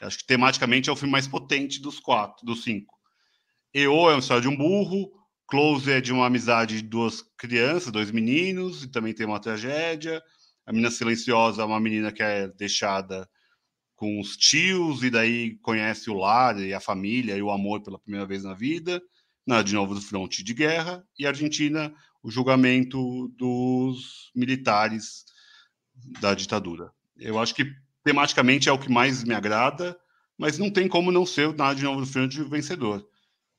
S4: Eu acho que tematicamente é o filme mais potente dos quatro, dos cinco. EO é uma história de um burro, Close é de uma amizade de duas crianças, dois meninos, e também tem uma tragédia. A menina silenciosa é uma menina que é deixada com os tios, e daí conhece o lar e a família e o amor pela primeira vez na vida. Na, de novo, do fronte de guerra. E Argentina, o julgamento dos militares da ditadura. Eu acho que tematicamente é o que mais me agrada, mas não tem como não ser o Nada de Novo do Fronte vencedor.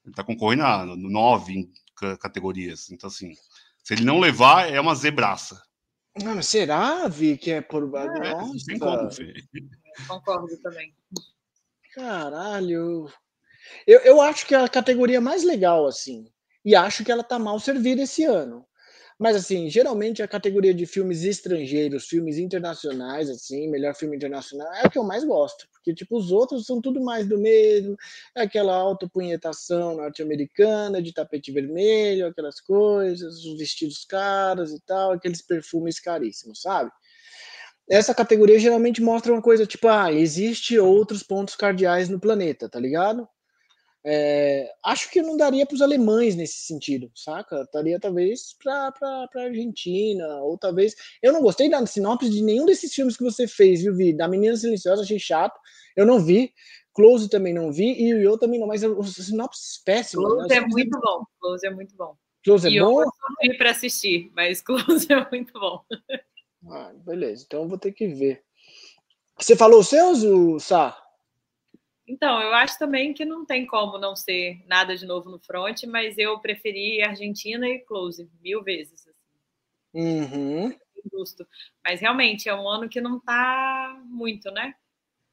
S4: Ele está concorrendo a nove categorias. Então, assim, se ele não levar, é uma zebraça.
S2: Não, será, Vi, que é por.
S3: É,
S2: Nossa.
S3: Tem como, Concordo também.
S2: Caralho. Eu, eu acho que é a categoria mais legal, assim. E acho que ela tá mal servida esse ano. Mas, assim, geralmente a categoria de filmes estrangeiros, filmes internacionais, assim, melhor filme internacional, é o que eu mais gosto. Porque, tipo, os outros são tudo mais do mesmo. É aquela autopunhetação norte-americana, de tapete vermelho, aquelas coisas, os vestidos caros e tal, aqueles perfumes caríssimos, sabe? Essa categoria geralmente mostra uma coisa tipo, ah, existe outros pontos cardeais no planeta, tá ligado? É, acho que não daria para os alemães nesse sentido, saca? Daria talvez para a Argentina, ou talvez. Eu não gostei da sinopse de nenhum desses filmes que você fez, viu, Vi? Da Menina Silenciosa, achei chato. Eu não vi. Close também não vi. E o Yo também não, mas os sinopses péssimos.
S3: Close né? é muito bom. Close é muito bom.
S2: Close é e bom?
S3: Eu para assistir, mas Close é muito bom.
S2: Ah, beleza, então eu vou ter que ver. Você falou os seus, Sá?
S3: Então, eu acho também que não tem como não ser nada de novo no front, mas eu preferi Argentina e Close mil vezes. Assim.
S2: Uhum.
S3: Justo. Mas realmente é um ano que não tá muito, né?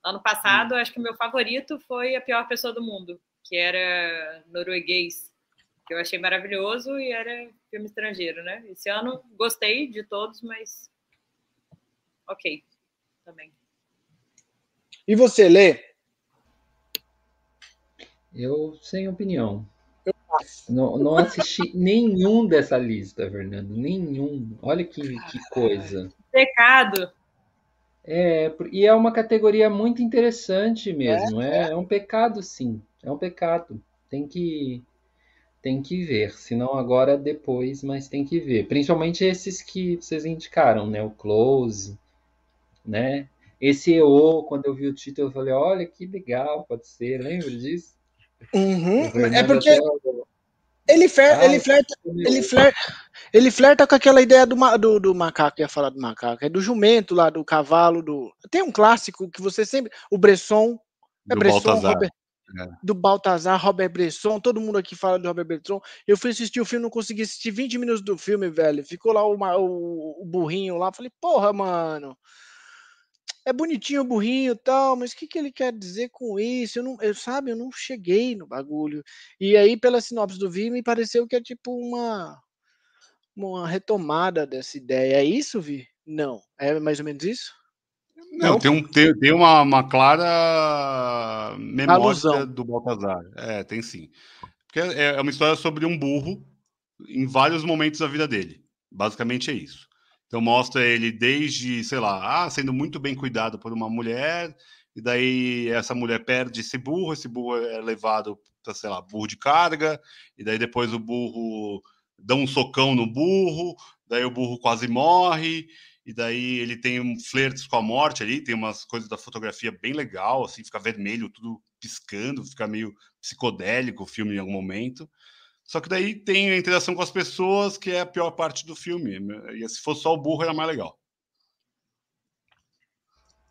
S3: Ano passado, uhum. acho que o meu favorito foi A Pior Pessoa do Mundo, que era norueguês, que eu achei maravilhoso e era filme estrangeiro, né? Esse ano gostei de todos, mas ok também.
S2: E você, Lê?
S1: Eu sem opinião. Não, não assisti nenhum dessa lista, Fernando. Nenhum. Olha que, que coisa.
S3: Pecado.
S1: É, e é uma categoria muito interessante mesmo. É, é, é um pecado, sim. É um pecado. Tem que tem que ver. Se não agora, depois, mas tem que ver. Principalmente esses que vocês indicaram, né? O Close, né? Esse EO, quando eu vi o título, eu falei, olha que legal, pode ser. Lembra disso?
S2: Uhum. É porque ele, fer, ah, ele, flerta, ele, flerta, ele flerta com aquela ideia do, do, do macaco, ia falar do macaco, é do jumento lá, do cavalo, do. Tem um clássico que você sempre. O Bresson. É
S4: do
S2: Bresson,
S4: Baltazar.
S2: Robert, é. Do Baltazar, Robert Bresson, todo mundo aqui fala do Robert Bresson. Eu fui assistir o filme, não consegui assistir 20 minutos do filme, velho. Ficou lá o, o, o burrinho lá. Falei, porra, mano é bonitinho o burrinho e tal, mas o que, que ele quer dizer com isso? Eu não, eu, sabe, eu não cheguei no bagulho. E aí, pela sinopse do Vi, me pareceu que é tipo uma, uma retomada dessa ideia. É isso, Vi? Não. É mais ou menos isso?
S4: Não, tem, um, tem, tem uma, uma clara memória Alusão. do Baltazar. É, tem sim. Porque é, é uma história sobre um burro em vários momentos da vida dele. Basicamente é isso. Então mostra ele desde, sei lá, ah, sendo muito bem cuidado por uma mulher, e daí essa mulher perde esse burro, esse burro é levado para, sei lá, burro de carga, e daí depois o burro dá um socão no burro, daí o burro quase morre, e daí ele tem um flertes com a morte ali, tem umas coisas da fotografia bem legal, assim, fica vermelho, tudo piscando, fica meio psicodélico o filme em algum momento. Só que daí tem a interação com as pessoas, que é a pior parte do filme. E se fosse só o burro, era mais legal.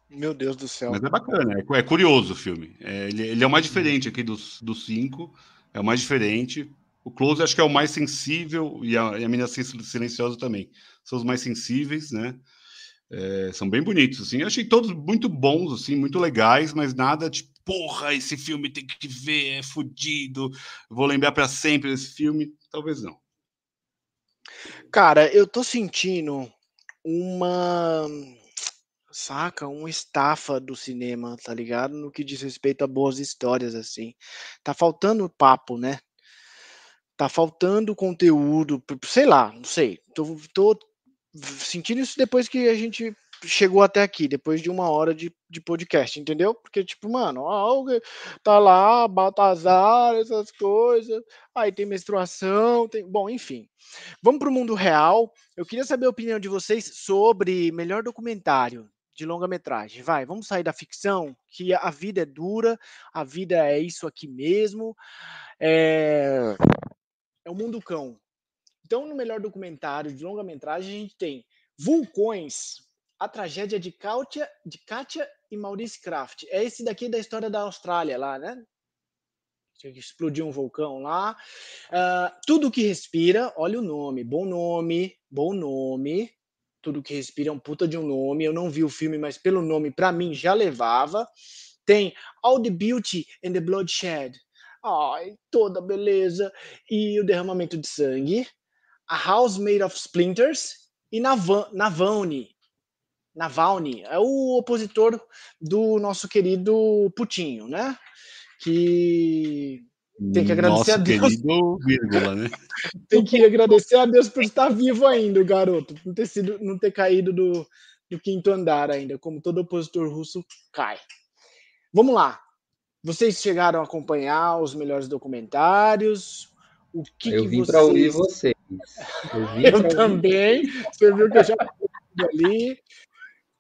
S2: Meu Deus do céu.
S4: Mas é bacana, é, é curioso o filme. É, ele, ele, é o mais diferente aqui dos, dos cinco. É o mais diferente. O Close acho que é o mais sensível, e a, e a Mina Silenciosa também. São os mais sensíveis, né? É, são bem bonitos, assim. Eu achei todos muito bons, assim, muito legais, mas nada tipo porra, esse filme tem que ver, é fodido, vou lembrar para sempre esse filme. Talvez não.
S2: Cara, eu tô sentindo uma saca, uma estafa do cinema, tá ligado? No que diz respeito a boas histórias assim. Tá faltando papo, né? Tá faltando conteúdo, sei lá, não sei. Tô, tô sentindo isso depois que a gente chegou até aqui, depois de uma hora de, de podcast, entendeu? Porque, tipo, mano, tá lá, Baltazar, essas coisas, aí tem menstruação, tem. Bom, enfim. Vamos para o mundo real. Eu queria saber a opinião de vocês sobre melhor documentário de longa-metragem. Vai, vamos sair da ficção, que a vida é dura, a vida é isso aqui mesmo. É, é o mundo cão. Então, no melhor documentário de longa-metragem, a gente tem Vulcões, a tragédia de Katia, de Katia e Maurice Kraft. É esse daqui da história da Austrália lá, né? Explodiu um vulcão lá. Uh, tudo que respira, olha o nome, bom nome, bom nome. Tudo que respira é um puta de um nome. Eu não vi o filme, mas pelo nome, para mim, já levava. Tem All the Beauty and the Bloodshed. Ai, toda beleza. E o derramamento de sangue. A House Made of Splinters. E Navani, Navalny, é o opositor do nosso querido Putinho, né? Que tem que agradecer
S4: Nosso
S2: a Deus.
S4: Querido, vírgula, né?
S2: tem que agradecer a Deus por estar vivo ainda, o garoto, não ter sido, não ter caído do, do quinto andar ainda, como todo opositor russo cai. Vamos lá. Vocês chegaram a acompanhar os melhores documentários? O que
S1: eu
S2: que
S1: vim
S2: vocês...
S1: para ouvir vocês.
S2: Eu, eu também. Você viu que eu já ali.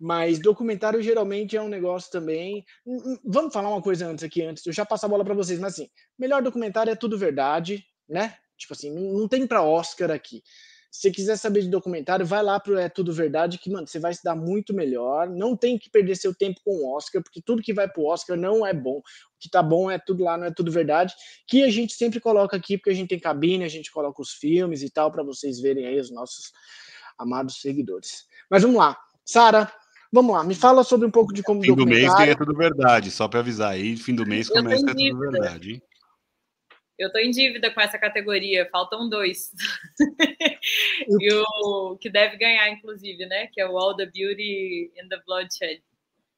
S2: Mas documentário geralmente é um negócio também. Hum, hum, vamos falar uma coisa antes aqui, antes. Eu já passo a bola para vocês, mas assim, melhor documentário é tudo verdade, né? Tipo assim, não tem para Oscar aqui. Se quiser saber de documentário, vai lá pro É Tudo Verdade, que, mano, você vai se dar muito melhor. Não tem que perder seu tempo com o Oscar, porque tudo que vai pro Oscar não é bom. O que tá bom é tudo lá, não é tudo verdade. Que a gente sempre coloca aqui, porque a gente tem cabine, a gente coloca os filmes e tal, para vocês verem aí os nossos amados seguidores. Mas vamos lá. Sara, Vamos lá, me fala sobre um pouco de como
S4: Fim do mês tem É Tudo Verdade, só para avisar aí, fim do mês começa É Tudo Verdade. Hein?
S3: Eu estou em dívida com essa categoria, faltam dois. e o que deve ganhar, inclusive, né? Que é o All the Beauty in the Bloodshed.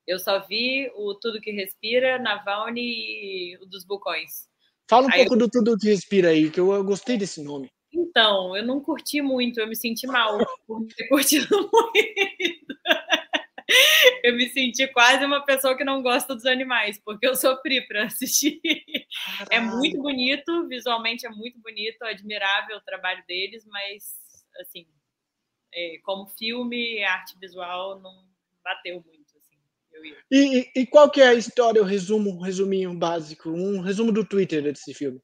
S3: Eu só vi o Tudo que Respira, Navalny e o dos Bucões.
S2: Fala um aí pouco eu... do Tudo que Respira aí, que eu, eu gostei desse nome.
S3: Então, eu não curti muito, eu me senti mal por ter curtido muito. eu me senti quase uma pessoa que não gosta dos animais, porque eu sofri para assistir. Caralho. É muito bonito, visualmente é muito bonito, admirável o trabalho deles, mas assim, é, como filme, arte visual não bateu muito. Assim,
S2: e, e, qual que é a história, o resumo, um resuminho básico, um resumo do Twitter desse filme?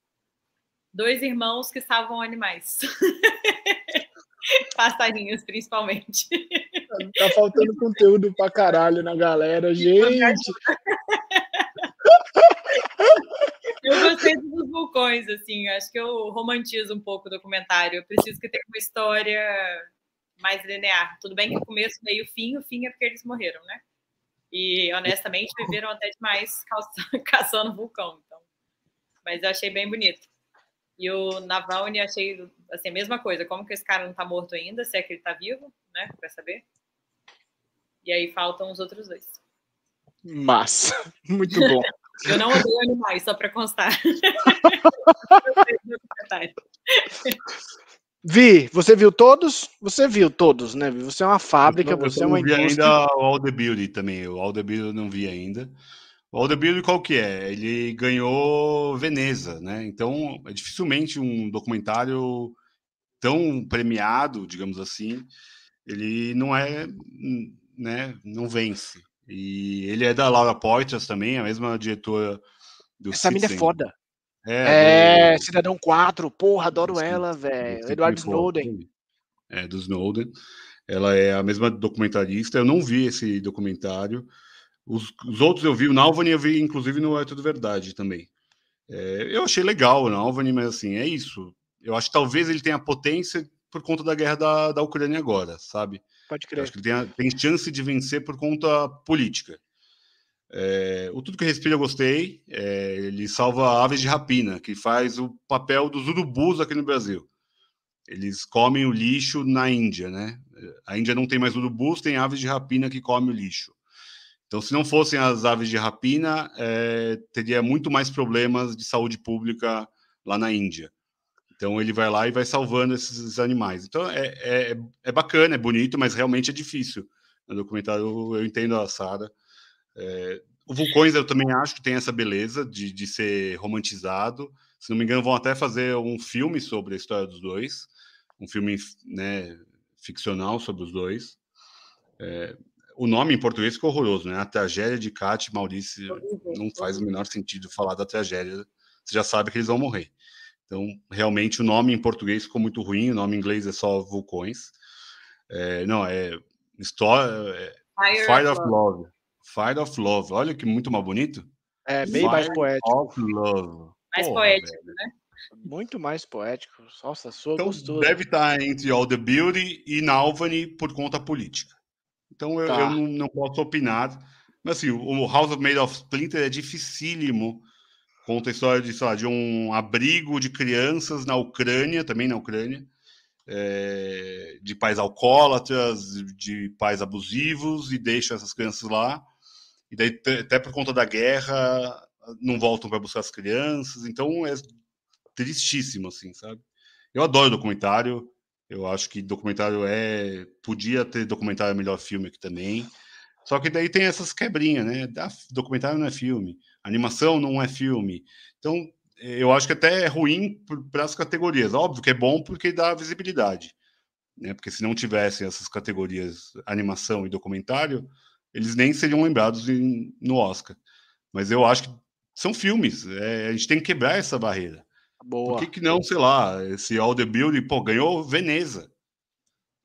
S3: Dois irmãos que salvam animais. Passarinhos, principalmente.
S2: Tá faltando conteúdo pra caralho na galera, gente.
S3: Eu gostei dos vulcões, assim. Acho que eu romantizo um pouco o documentário. Eu preciso que tenha uma história mais linear. Tudo bem que o começo, meio, fim, o fim é porque eles morreram, né? E honestamente viveram até demais caçando vulcão. Então. Mas eu achei bem bonito. E o Navalny achei assim, a mesma coisa. Como que esse cara não tá morto ainda? Se é que ele tá vivo, né? Pra saber. E aí faltam os outros dois.
S2: Massa. Muito bom.
S3: Eu não odeio animais, só para constar.
S2: Vi, você viu todos? Você viu todos, né? Você é uma fábrica, eu, você é uma
S4: indústria. Eu não vi ainda o All the Beauty também. O All the Beauty eu não vi ainda. O All the Beauty qual que é? Ele ganhou Veneza, né? Então, é dificilmente um documentário tão premiado, digamos assim, ele não é, né? Não vence. E ele é da Laura Poitras também, a mesma diretora
S2: do Essa mina é foda. É, é do... Cidadão 4, porra, adoro ela, velho. Edward Snowden.
S4: É, do Snowden. Ela é a mesma documentarista. Eu não vi esse documentário. Os, os outros eu vi, o Nalvani eu vi, inclusive, no É Tudo Verdade também. É, eu achei legal o Nalvani, mas assim, é isso. Eu acho que talvez ele tenha potência por conta da guerra da, da Ucrânia agora, sabe?
S2: Pode crer.
S4: acho que tem, tem chance de vencer por conta política. É, o Tudo que Respira eu gostei. É, ele salva aves de rapina, que faz o papel dos urubus aqui no Brasil. Eles comem o lixo na Índia, né? A Índia não tem mais urubus, tem aves de rapina que comem o lixo. Então, se não fossem as aves de rapina, é, teria muito mais problemas de saúde pública lá na Índia. Então ele vai lá e vai salvando esses animais. Então é, é, é bacana, é bonito, mas realmente é difícil. No documentário eu entendo a Sara. É, o Vulcões eu também acho que tem essa beleza de, de ser romantizado. Se não me engano, vão até fazer um filme sobre a história dos dois, um filme né, ficcional sobre os dois. É, o nome em português ficou horroroso, né? A tragédia de Kat e Maurício não faz o menor sentido falar da tragédia. Você já sabe que eles vão morrer. Então, realmente, o nome em português ficou muito ruim, o nome em inglês é só Vulcões. É, não, é história. É, Fire, Fire of Love. Love. Fire of Love. Olha que muito mais bonito.
S2: É, bem Fire mais poético.
S4: Of Love.
S3: Mais Porra, poético, velho. né?
S2: Muito mais poético. Nossa, sua
S4: então,
S2: gostoso.
S4: Deve estar entre All the Beauty e Nalvani por conta política. Então eu, tá. eu não, não, posso opinar. Mas assim, o House of Made of Splinter é dificílimo Conta a história de, lá, de um abrigo de crianças na Ucrânia, também na Ucrânia, é, de pais alcoólatras, de pais abusivos, e deixa essas crianças lá. E daí, até por conta da guerra, não voltam para buscar as crianças. Então é tristíssimo, assim, sabe? Eu adoro documentário. Eu acho que documentário é. Podia ter documentário melhor filme aqui também. Só que daí tem essas quebrinhas, né? documentário não é filme animação não é filme. Então, eu acho que até é ruim para as categorias. Óbvio que é bom porque dá visibilidade. Né? Porque se não tivessem essas categorias animação e documentário, eles nem seriam lembrados em, no Oscar. Mas eu acho que são filmes. É, a gente tem que quebrar essa barreira. Boa. Por que, que não, sei lá, esse All the Building, pô, ganhou Veneza.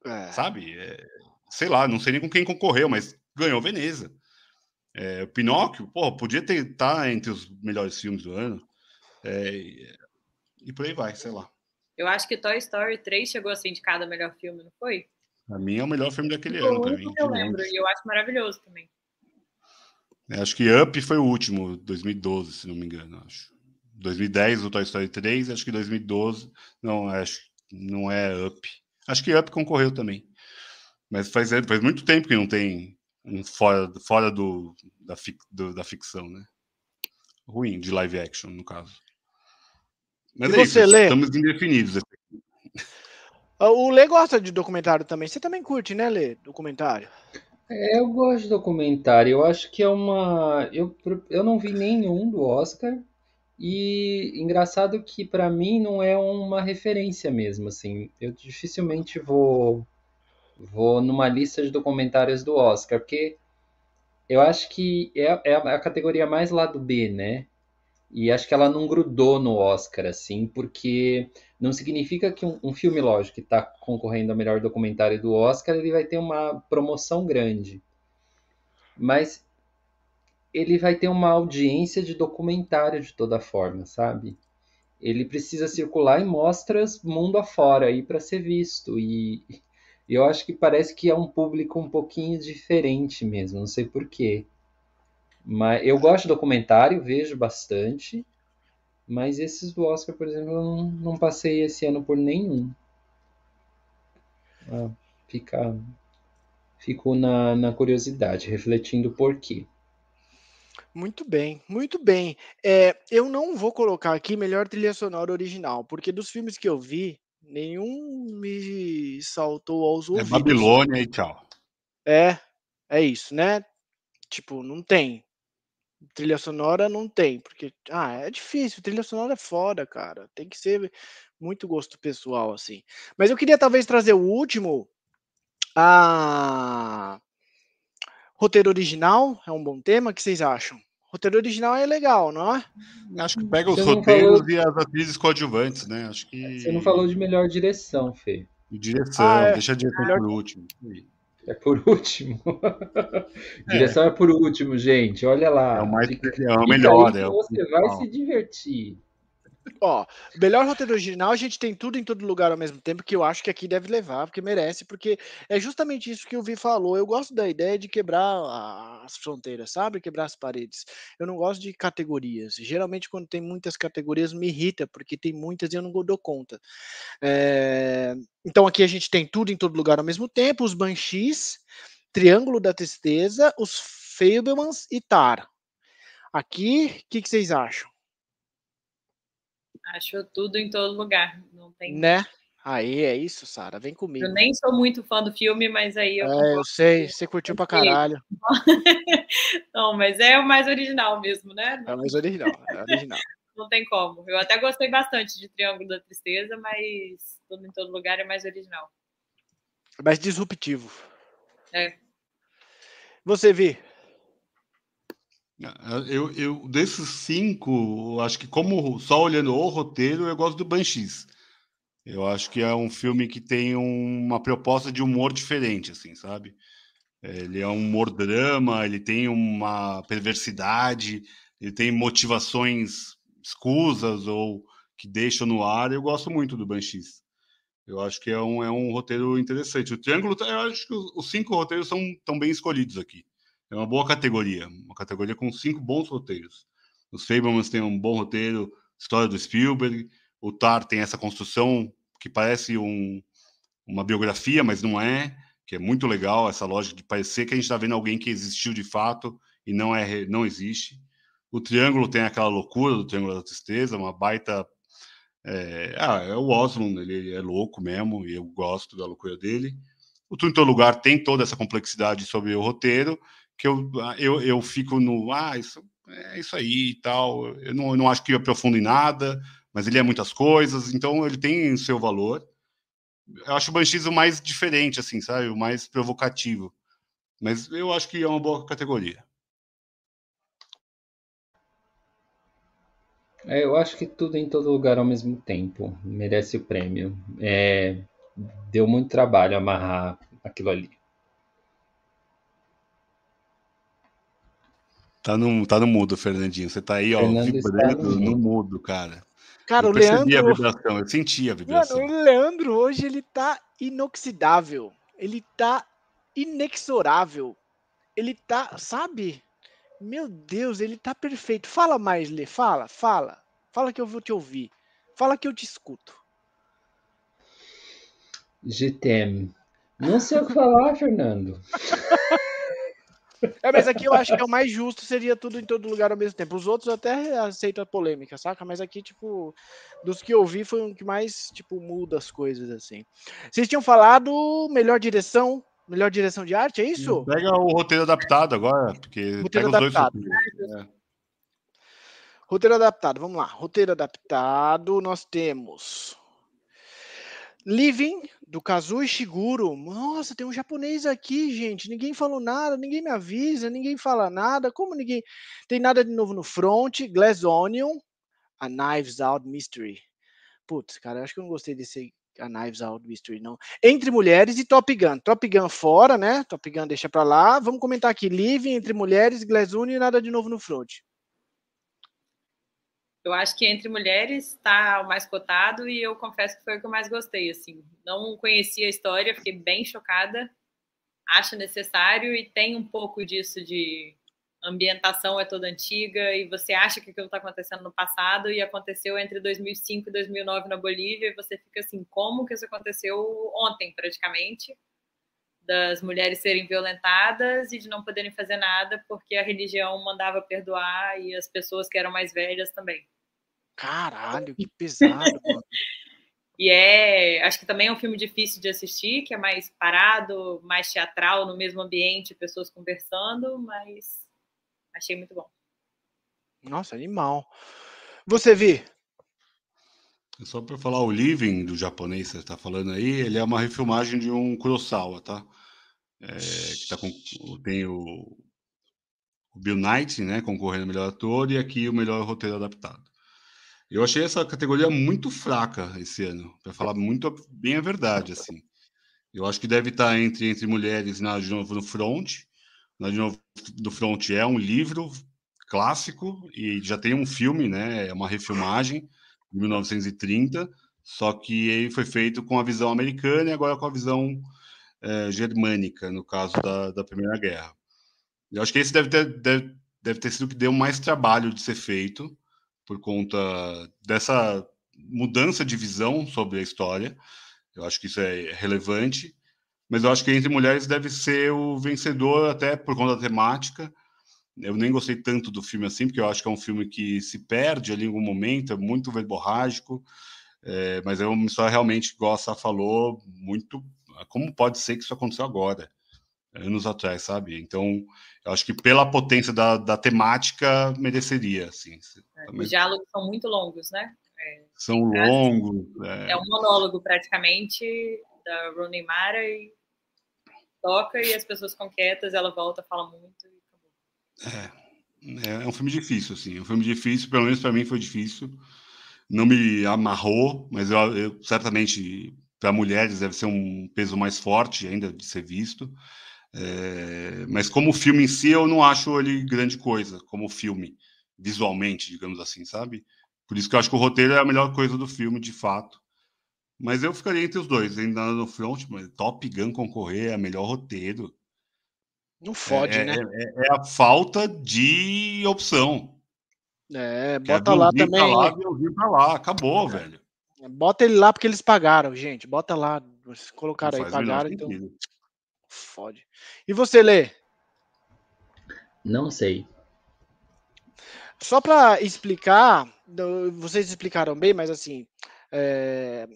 S4: É. Sabe? É, sei lá, não sei nem com quem concorreu, mas ganhou Veneza. É, Pinóquio, pô, podia estar tá entre os melhores filmes do ano. É, e por aí vai, sei lá.
S3: Eu acho que Toy Story 3 chegou a ser indicado a melhor filme, não foi?
S4: Pra mim é o melhor filme daquele ano, pra mim.
S3: Eu lembro, e eu acho maravilhoso também.
S4: É, acho que Up foi o último, 2012, se não me engano, acho. 2010 o Toy Story 3, acho que 2012, não, acho não é Up. Acho que Up concorreu também. Mas faz, faz muito tempo que não tem um fora, fora do, da, fic, do, da ficção, né? Ruim, de live action, no caso. Mas e é você isso, lê? estamos indefinidos.
S2: Ah, o Lê gosta de documentário também. Você também curte, né, Lê? Documentário.
S1: É, eu gosto de documentário. Eu acho que é uma. Eu, eu não vi nenhum do Oscar. E engraçado que para mim não é uma referência mesmo, assim. Eu dificilmente vou vou numa lista de documentários do Oscar, porque eu acho que é, é a categoria mais lado B, né? E acho que ela não grudou no Oscar, assim, porque não significa que um, um filme, lógico, que está concorrendo ao melhor documentário do Oscar, ele vai ter uma promoção grande. Mas ele vai ter uma audiência de documentário de toda forma, sabe? Ele precisa circular em mostras mundo afora aí para ser visto. E eu acho que parece que é um público um pouquinho diferente mesmo, não sei porquê. Mas eu gosto de documentário, vejo bastante, mas esses do Oscar, por exemplo, eu não, não passei esse ano por nenhum. Ah, fica, fico na, na curiosidade, refletindo por quê.
S2: Muito bem, muito bem. É, eu não vou colocar aqui melhor trilha sonora original, porque dos filmes que eu vi, nenhum me saltou aos
S4: É
S2: ouvidos.
S4: Babilônia e tchau.
S2: É, é isso, né? Tipo, não tem. Trilha sonora não tem, porque ah, é difícil, trilha sonora é foda, cara. Tem que ser muito gosto pessoal assim. Mas eu queria talvez trazer o último a roteiro original, é um bom tema, o que vocês acham? Roteiro original é legal, não é?
S4: Acho que pega os roteiros
S1: falou-
S4: e as atrizes coadjuvantes, né? Acho que.
S1: Você não falou de melhor direção, Fê.
S4: Direção,
S2: Ah, é.
S4: deixa a direção
S2: Melhor-
S4: por último.
S1: É por último. Direção é por último, gente. Olha lá.
S4: É o mais é o melhor, é o
S1: você vai se divertir.
S2: Ó, melhor roteiro original, a gente tem tudo em todo lugar ao mesmo tempo, que eu acho que aqui deve levar, porque merece, porque é justamente isso que o Vi falou. Eu gosto da ideia de quebrar as fronteiras, sabe? Quebrar as paredes. Eu não gosto de categorias. Geralmente, quando tem muitas categorias, me irrita, porque tem muitas e eu não dou conta. É, Então, aqui a gente tem tudo em todo lugar ao mesmo tempo: os Banshees, Triângulo da Tristeza, os Fablemans e Tar. Aqui, o que, que vocês acham?
S3: Acho tudo em todo lugar. Não tem.
S2: Né? Aí é isso, Sara. Vem comigo.
S3: Eu nem sou muito fã do filme, mas aí eu.
S2: É, eu sei, você curtiu pra caralho.
S3: Não, mas é o mais original mesmo, né?
S2: É mais original, é original.
S3: Não tem como. Eu até gostei bastante de Triângulo da Tristeza, mas tudo em todo lugar é mais original.
S2: É mais disruptivo.
S3: É.
S2: Você, Vi?
S4: Eu, eu, desses cinco, acho que como só olhando o roteiro, eu gosto do Banshees. Eu acho que é um filme que tem uma proposta de humor diferente, assim, sabe? Ele é um humor drama, ele tem uma perversidade, ele tem motivações escusas ou que deixam no ar. Eu gosto muito do Banshees. Eu acho que é um, é um roteiro interessante. O Triângulo, eu acho que os cinco roteiros são tão bem escolhidos aqui. É uma boa categoria, uma categoria com cinco bons roteiros. Os Fablemans têm um bom roteiro, história do Spielberg. O Tar tem essa construção que parece um, uma biografia, mas não é, que é muito legal essa lógica de parecer que a gente está vendo alguém que existiu de fato e não é, não existe. O Triângulo tem aquela loucura do Triângulo da Tristeza, uma baita é, ah, é o Osmond, ele é louco mesmo, e eu gosto da loucura dele. O Tudo em Todo Lugar tem toda essa complexidade sobre o roteiro, que eu, eu, eu fico no, ah, isso é isso aí e tal. Eu não, eu não acho que eu aprofundo em nada, mas ele é muitas coisas, então ele tem o seu valor. Eu acho o Banshees o mais diferente, assim, sabe? O mais provocativo. Mas eu acho que é uma boa categoria.
S1: É, eu acho que tudo em todo lugar ao mesmo tempo merece o prêmio. É, deu muito trabalho amarrar aquilo ali.
S4: Tá no, tá no mudo, Fernandinho. Você tá aí, ó,
S1: Fernando
S4: vibrando
S1: no
S4: no
S1: mudo.
S4: cara.
S2: Cara,
S4: eu
S2: o
S4: percebi a
S2: Leandro.
S4: vibração, eu senti a
S2: Mano,
S4: vibração.
S2: o Leandro hoje ele tá inoxidável. Ele tá inexorável. Ele tá, sabe? Meu Deus, ele tá perfeito. Fala mais, Lê. Fala, fala. Fala que eu vou te ouvir. Fala que eu te escuto.
S1: GTM. Não sei o que falar, Fernando.
S2: É, mas aqui eu acho que é o mais justo, seria tudo em todo lugar ao mesmo tempo. Os outros eu até aceito a polêmica, saca? Mas aqui, tipo, dos que eu vi foi um que mais, tipo, muda as coisas, assim. Vocês tinham falado melhor direção, Melhor direção de arte, é isso?
S4: Pega o roteiro adaptado agora, porque
S2: roteiro
S4: pega
S2: adaptado.
S4: os dois. É.
S2: Roteiro adaptado, vamos lá. Roteiro adaptado, nós temos Living, do Kazuo Ishiguro. Nossa, tem um japonês aqui, gente. Ninguém falou nada, ninguém me avisa, ninguém fala nada. Como ninguém. Tem nada de novo no front. Glass Onion, A Knives Out Mystery. Putz, cara, acho que eu não gostei desse A Knives Out Mystery, não. Entre Mulheres e Top Gun. Top Gun fora, né? Top Gun deixa pra lá. Vamos comentar aqui. Living, Entre Mulheres, Glass Onion e nada de novo no front.
S3: Eu acho que entre mulheres está o mais cotado e eu confesso que foi o que eu mais gostei. Assim, não conhecia a história, fiquei bem chocada. Acho necessário e tem um pouco disso de ambientação é toda antiga e você acha que aquilo está acontecendo no passado e aconteceu entre 2005 e 2009 na Bolívia e você fica assim, como que isso aconteceu ontem praticamente? Das mulheres serem violentadas e de não poderem fazer nada porque a religião mandava perdoar e as pessoas que eram mais velhas também.
S2: Caralho, que pesado, mano.
S3: E é, acho que também é um filme difícil de assistir, que é mais parado, mais teatral, no mesmo ambiente, pessoas conversando, mas achei muito bom.
S2: Nossa, animal. Você vi?
S4: Só para falar o Living do japonês que você está falando aí, ele é uma refilmagem de um Kurosawa, tá? É, que tá com, tem o, o Bill Knight, né, concorrendo ao melhor ator e aqui o melhor roteiro adaptado. Eu achei essa categoria muito fraca esse ano, para falar muito bem a verdade, assim. Eu acho que deve estar entre entre mulheres na de novo no front. Na de novo do front é um livro clássico e já tem um filme, né? É uma refilmagem de 1930, só que ele foi feito com a visão americana e agora com a visão é, germânica, no caso da, da Primeira Guerra. Eu acho que esse deve ter, deve, deve ter sido o que deu mais trabalho de ser feito por conta dessa mudança de visão sobre a história. Eu acho que isso é relevante, mas eu acho que Entre Mulheres deve ser o vencedor até por conta da temática. Eu nem gostei tanto do filme assim, porque eu acho que é um filme que se perde ali em algum momento, é muito verborrágico, é, mas é uma história realmente, igual a Sá falou, muito. Como pode ser que isso aconteceu agora? Anos atrás, sabe? Então, eu acho que pela potência da, da temática mereceria, assim.
S3: É, os diálogos são muito longos, né?
S4: É, são longos.
S3: É... é... um monólogo praticamente da Rooney Mara e toca e as pessoas ficam quietas, ela volta, fala muito e
S4: É, é um filme difícil, assim. É um filme difícil, pelo menos para mim foi difícil. Não me amarrou, mas eu, eu certamente para mulheres deve ser um peso mais forte ainda de ser visto. É, mas como filme em si, eu não acho ele grande coisa, como filme, visualmente, digamos assim, sabe? Por isso que eu acho que o roteiro é a melhor coisa do filme, de fato. Mas eu ficaria entre os dois, ainda no front, mas Top Gun concorrer é melhor roteiro.
S2: Não fode,
S4: é,
S2: né?
S4: É, é, a falta de opção.
S2: É, bota lá também. Pra
S4: lá, pra lá, acabou, velho.
S2: Bota ele lá porque eles pagaram, gente. Bota lá. Colocaram aí, pagaram, então. Sentido. Fode. E você, Lê?
S1: Não sei.
S2: Só para explicar, vocês explicaram bem, mas assim, é,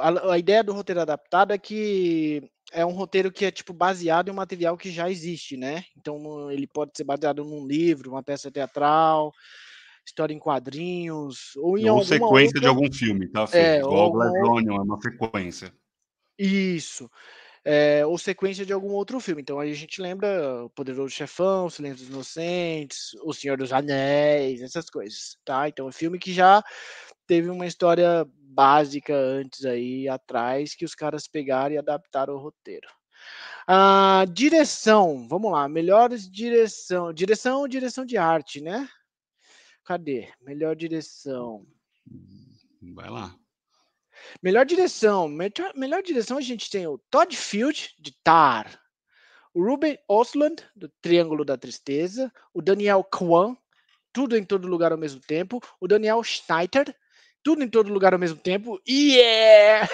S2: a, a, ideia do roteiro adaptado é que é um roteiro que é tipo baseado em um material que já existe, né? Então ele pode ser baseado num livro, uma peça teatral, história em quadrinhos ou em
S4: ou sequência outra... de algum filme, tá? É, Igual ou... é uma sequência.
S2: Isso é, ou sequência de algum outro filme. Então aí a gente lembra O Poderoso Chefão, Silêncio dos Inocentes, O Senhor dos Anéis, essas coisas, tá? Então é filme que já teve uma história básica antes aí, atrás, que os caras pegaram e adaptaram o roteiro. A direção, vamos lá, melhores direção, direção, direção de arte, né? Cadê? Melhor direção.
S4: Vai lá.
S2: Melhor direção. Melhor, melhor direção a gente tem o Todd Field, de Tar. O Ruben Osland, do Triângulo da Tristeza. O Daniel Kwan, Tudo em Todo Lugar ao Mesmo Tempo. O Daniel Schneider, Tudo em Todo Lugar ao Mesmo Tempo. E yeah!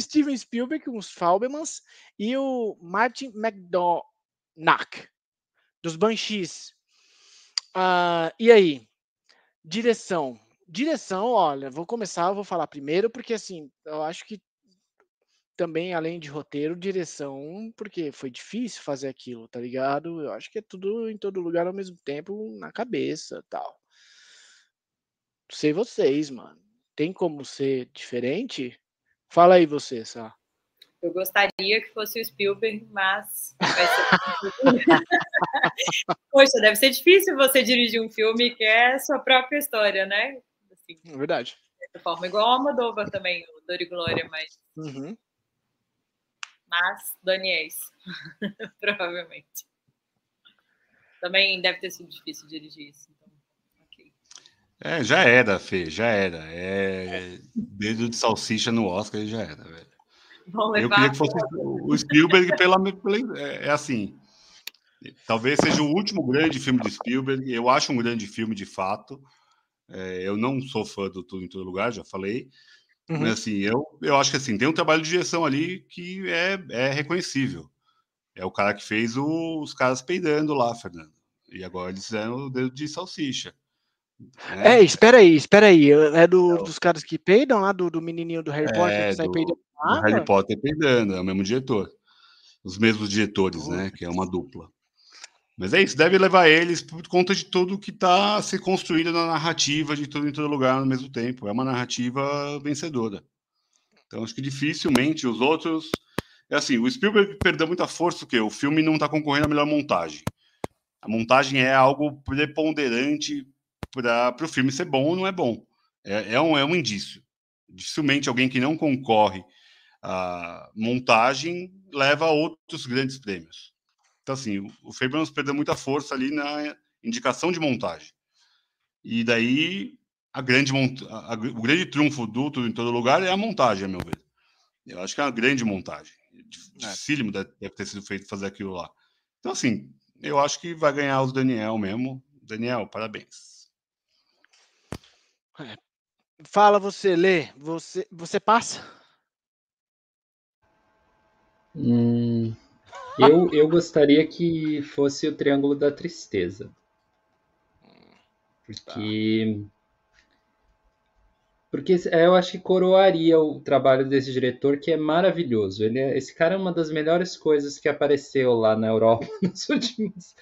S2: Steven Spielberg, os Faubemans. E o Martin McDonagh, dos Banshees. Uh, e aí? Direção. Direção, olha, vou começar, vou falar primeiro, porque assim, eu acho que também, além de roteiro, direção, porque foi difícil fazer aquilo, tá ligado? Eu acho que é tudo em todo lugar ao mesmo tempo, na cabeça tal. Sei vocês, mano. Tem como ser diferente? Fala aí você, Sá.
S3: Eu gostaria que fosse o Spielberg, mas Poxa, deve ser difícil você dirigir um filme que é sua própria história, né?
S2: Assim, é verdade.
S3: De forma igual a Almodóvar também, o Dor e Glória, mas...
S2: Uhum.
S3: Mas Daniels, provavelmente. Também deve ter sido difícil dirigir isso. Então, okay.
S4: É, já era, Fê, já era. É... Dedo de salsicha no Oscar já era, velho. Eu queria que fosse o Spielberg pela, pela é, é, assim. Talvez seja o último grande filme de Spielberg. Eu acho um grande filme de fato. É, eu não sou fã do Tudo em Todo Lugar, já falei. Uhum. Mas assim, eu, eu acho que assim, tem um trabalho de direção ali que é, é reconhecível. É o cara que fez o, os caras peidando lá, Fernando. E agora eles fizeram o dedo de salsicha.
S2: Né? É, espera aí, espera aí. É do, então, dos caras que peidam lá, do, do menininho do Harry Potter
S4: é,
S2: que sai peidando.
S4: Do Harry Potter peidando, é o mesmo diretor. Os mesmos diretores, né? Que é uma dupla. Mas é isso, deve levar eles por conta de tudo que está se construindo na narrativa de tudo em todo lugar ao mesmo tempo. É uma narrativa vencedora. Então acho que dificilmente os outros. É assim, o Spielberg perdeu muita força porque o filme não está concorrendo à melhor montagem. A montagem é algo preponderante para o filme ser bom ou não é bom. É, é, um, é um indício. Dificilmente alguém que não concorre à montagem leva a outros grandes prêmios. Então, assim, o Fabrams perdeu muita força ali na indicação de montagem. E daí, a grande mont... A, o grande trunfo do Tudo em Todo Lugar é a montagem, a meu ver. Eu acho que é uma grande montagem. É. Dificílimo é. deve ter sido feito fazer aquilo lá. Então, assim, eu acho que vai ganhar os Daniel mesmo. Daniel, parabéns.
S2: É. Fala você, Lê. Você, você passa?
S1: Hum, eu, eu gostaria que fosse o Triângulo da Tristeza. Porque. Porque eu acho que coroaria o trabalho desse diretor, que é maravilhoso. Ele é, esse cara é uma das melhores coisas que apareceu lá na Europa nos últimos.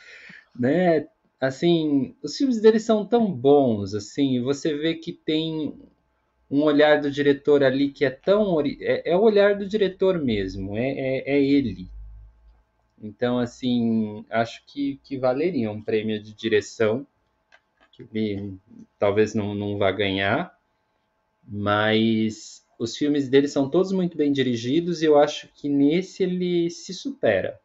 S1: Né? assim, os filmes dele são tão bons, assim, você vê que tem um olhar do diretor ali que é tão é, é o olhar do diretor mesmo, é, é, é, ele. Então, assim, acho que, que valeria um prêmio de direção, que ele talvez não, não vá ganhar, mas os filmes dele são todos muito bem dirigidos e eu acho que nesse ele se supera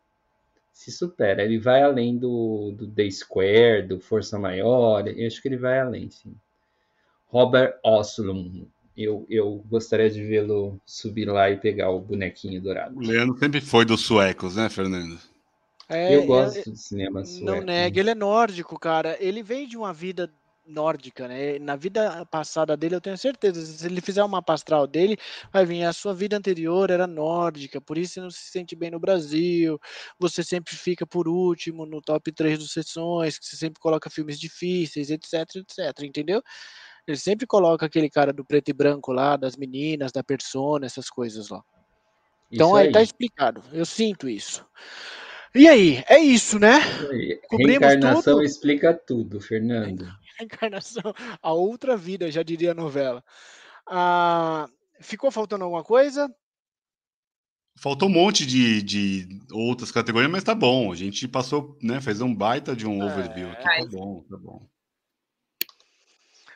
S1: se supera. Ele vai além do, do The Square, do Força Maior. Eu acho que ele vai além, sim. Robert Oslund. Eu, eu gostaria de vê-lo subir lá e pegar o bonequinho dourado.
S4: O Leandro sempre foi dos suecos, né, Fernando?
S1: É, eu gosto de cinema sueco.
S2: Não nega, ele é nórdico, cara. Ele vem de uma vida nórdica, né? Na vida passada dele, eu tenho certeza, se ele fizer uma pastral dele, vai vir a sua vida anterior era nórdica, por isso você não se sente bem no Brasil, você sempre fica por último no top 3 dos sessões, que você sempre coloca filmes difíceis, etc, etc, entendeu? Ele sempre coloca aquele cara do preto e branco lá, das meninas, da persona, essas coisas lá. Então aí. aí tá explicado. Eu sinto isso. E aí, é isso, né?
S1: Reencarnação tudo. explica tudo, Fernando.
S2: Reencarnação, a outra vida, já diria a novela. Ah, ficou faltando alguma coisa?
S4: Faltou um monte de, de outras categorias, mas tá bom. A gente passou, né? Fez um baita de um é, overview. Aqui, tá bom, tá bom.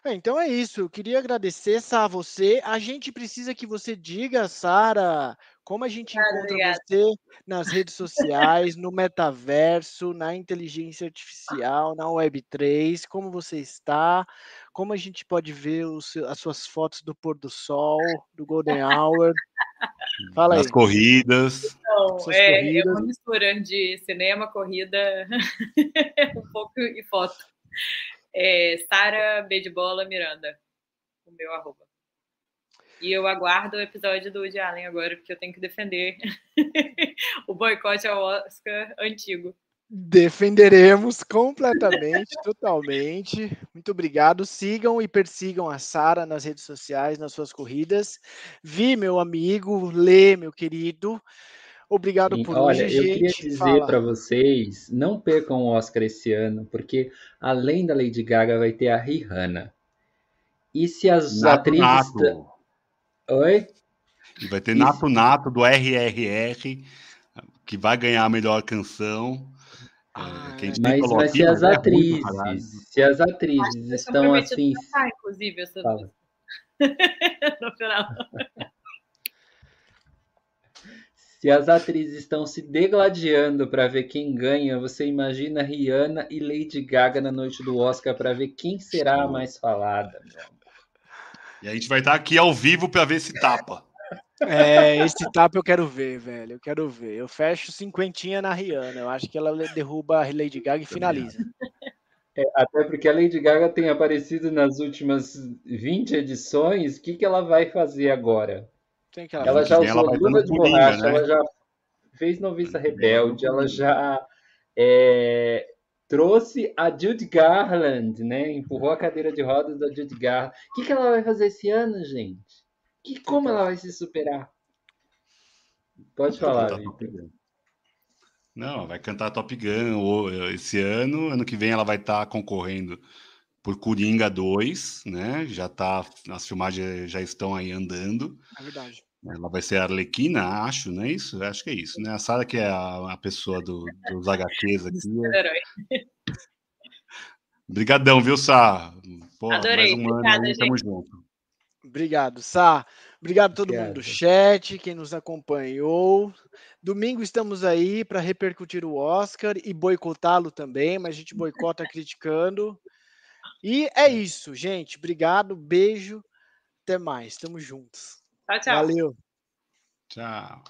S2: É, então é isso. Eu queria agradecer, Sá, a você. A gente precisa que você diga, Sara, como a gente encontra obrigada. você nas redes sociais, no metaverso, na inteligência artificial, na Web3, como você está, como a gente pode ver os, as suas fotos do pôr do sol, do Golden Hour.
S4: Fala aí. As corridas.
S3: Então, é, corridas. é uma mistura de cinema, corrida, um pouco e foto. É, Sara B de Bola Miranda, o meu arroba. E eu aguardo o episódio do Woody Allen agora, porque eu tenho que defender o boicote ao Oscar antigo.
S2: Defenderemos completamente, totalmente. Muito obrigado. Sigam e persigam a Sara nas redes sociais, nas suas corridas. Vi, meu amigo, Lê, meu querido. Obrigado
S1: Sim,
S2: por
S1: olha,
S2: hoje,
S1: eu
S2: gente.
S1: queria dizer para vocês, não percam o Oscar esse ano, porque além da Lady Gaga vai ter a Rihanna. E se as
S4: Nato
S1: atrizes...
S4: Nato.
S1: Oi?
S4: E vai ter
S1: Isso.
S4: Nato Nato do RRR, que vai ganhar a melhor canção. É,
S2: Ah,
S4: que a gente
S1: Mas, mas
S4: aqui,
S1: se as
S4: é
S1: atrizes, se as atrizes estão assim,
S3: cantar, inclusive, essa no final.
S1: Se as atrizes estão se degladiando para ver quem ganha, você imagina Rihanna e Lady Gaga na noite do Oscar para ver quem será a mais falada.
S4: E a gente vai estar aqui ao vivo para ver se tapa.
S2: É, esse tapa eu quero ver, velho. Eu quero ver. Eu fecho cinquentinha na Rihanna. Eu acho que ela derruba a Lady Gaga e finaliza.
S1: Até porque a Lady Gaga tem aparecido nas últimas 20 edições, o que, que ela vai fazer agora?
S2: Tem que ela
S1: Ela já
S4: ela
S1: usou
S4: vai
S1: Luva de Borracha,
S4: né?
S1: ela já fez Noviça Rebelde,
S4: ela
S1: ela já é, trouxe a Judy Garland, né? Empurrou a cadeira de rodas da Judy Garland. O que, que ela vai fazer esse ano, gente? Que, como ela vai se superar? Pode falar, Vitor.
S4: Gun. Não, vai cantar Top Gun o- esse ano. Ano que vem ela vai estar concorrendo por Coringa 2, né? Já tá, as filmagens já estão aí andando.
S2: É verdade.
S4: Ela vai ser a Arlequina, acho, não é isso? Acho que é isso, né? A Sara que é a, a pessoa do- dos HQs aqui. é-. Obrigadão, viu, Sá?
S3: Adorei,
S4: mais um ano
S3: obrigada,
S4: aí, tamo junto.
S2: Obrigado, Sá. Obrigado a todo mundo do
S1: Obrigado.
S2: chat, quem nos acompanhou. Domingo estamos aí para repercutir o Oscar e boicotá-lo também, mas a gente boicota criticando. E é isso, gente. Obrigado, beijo, até mais. Tamo juntos.
S3: Tchau, tchau.
S2: Valeu.
S4: Tchau.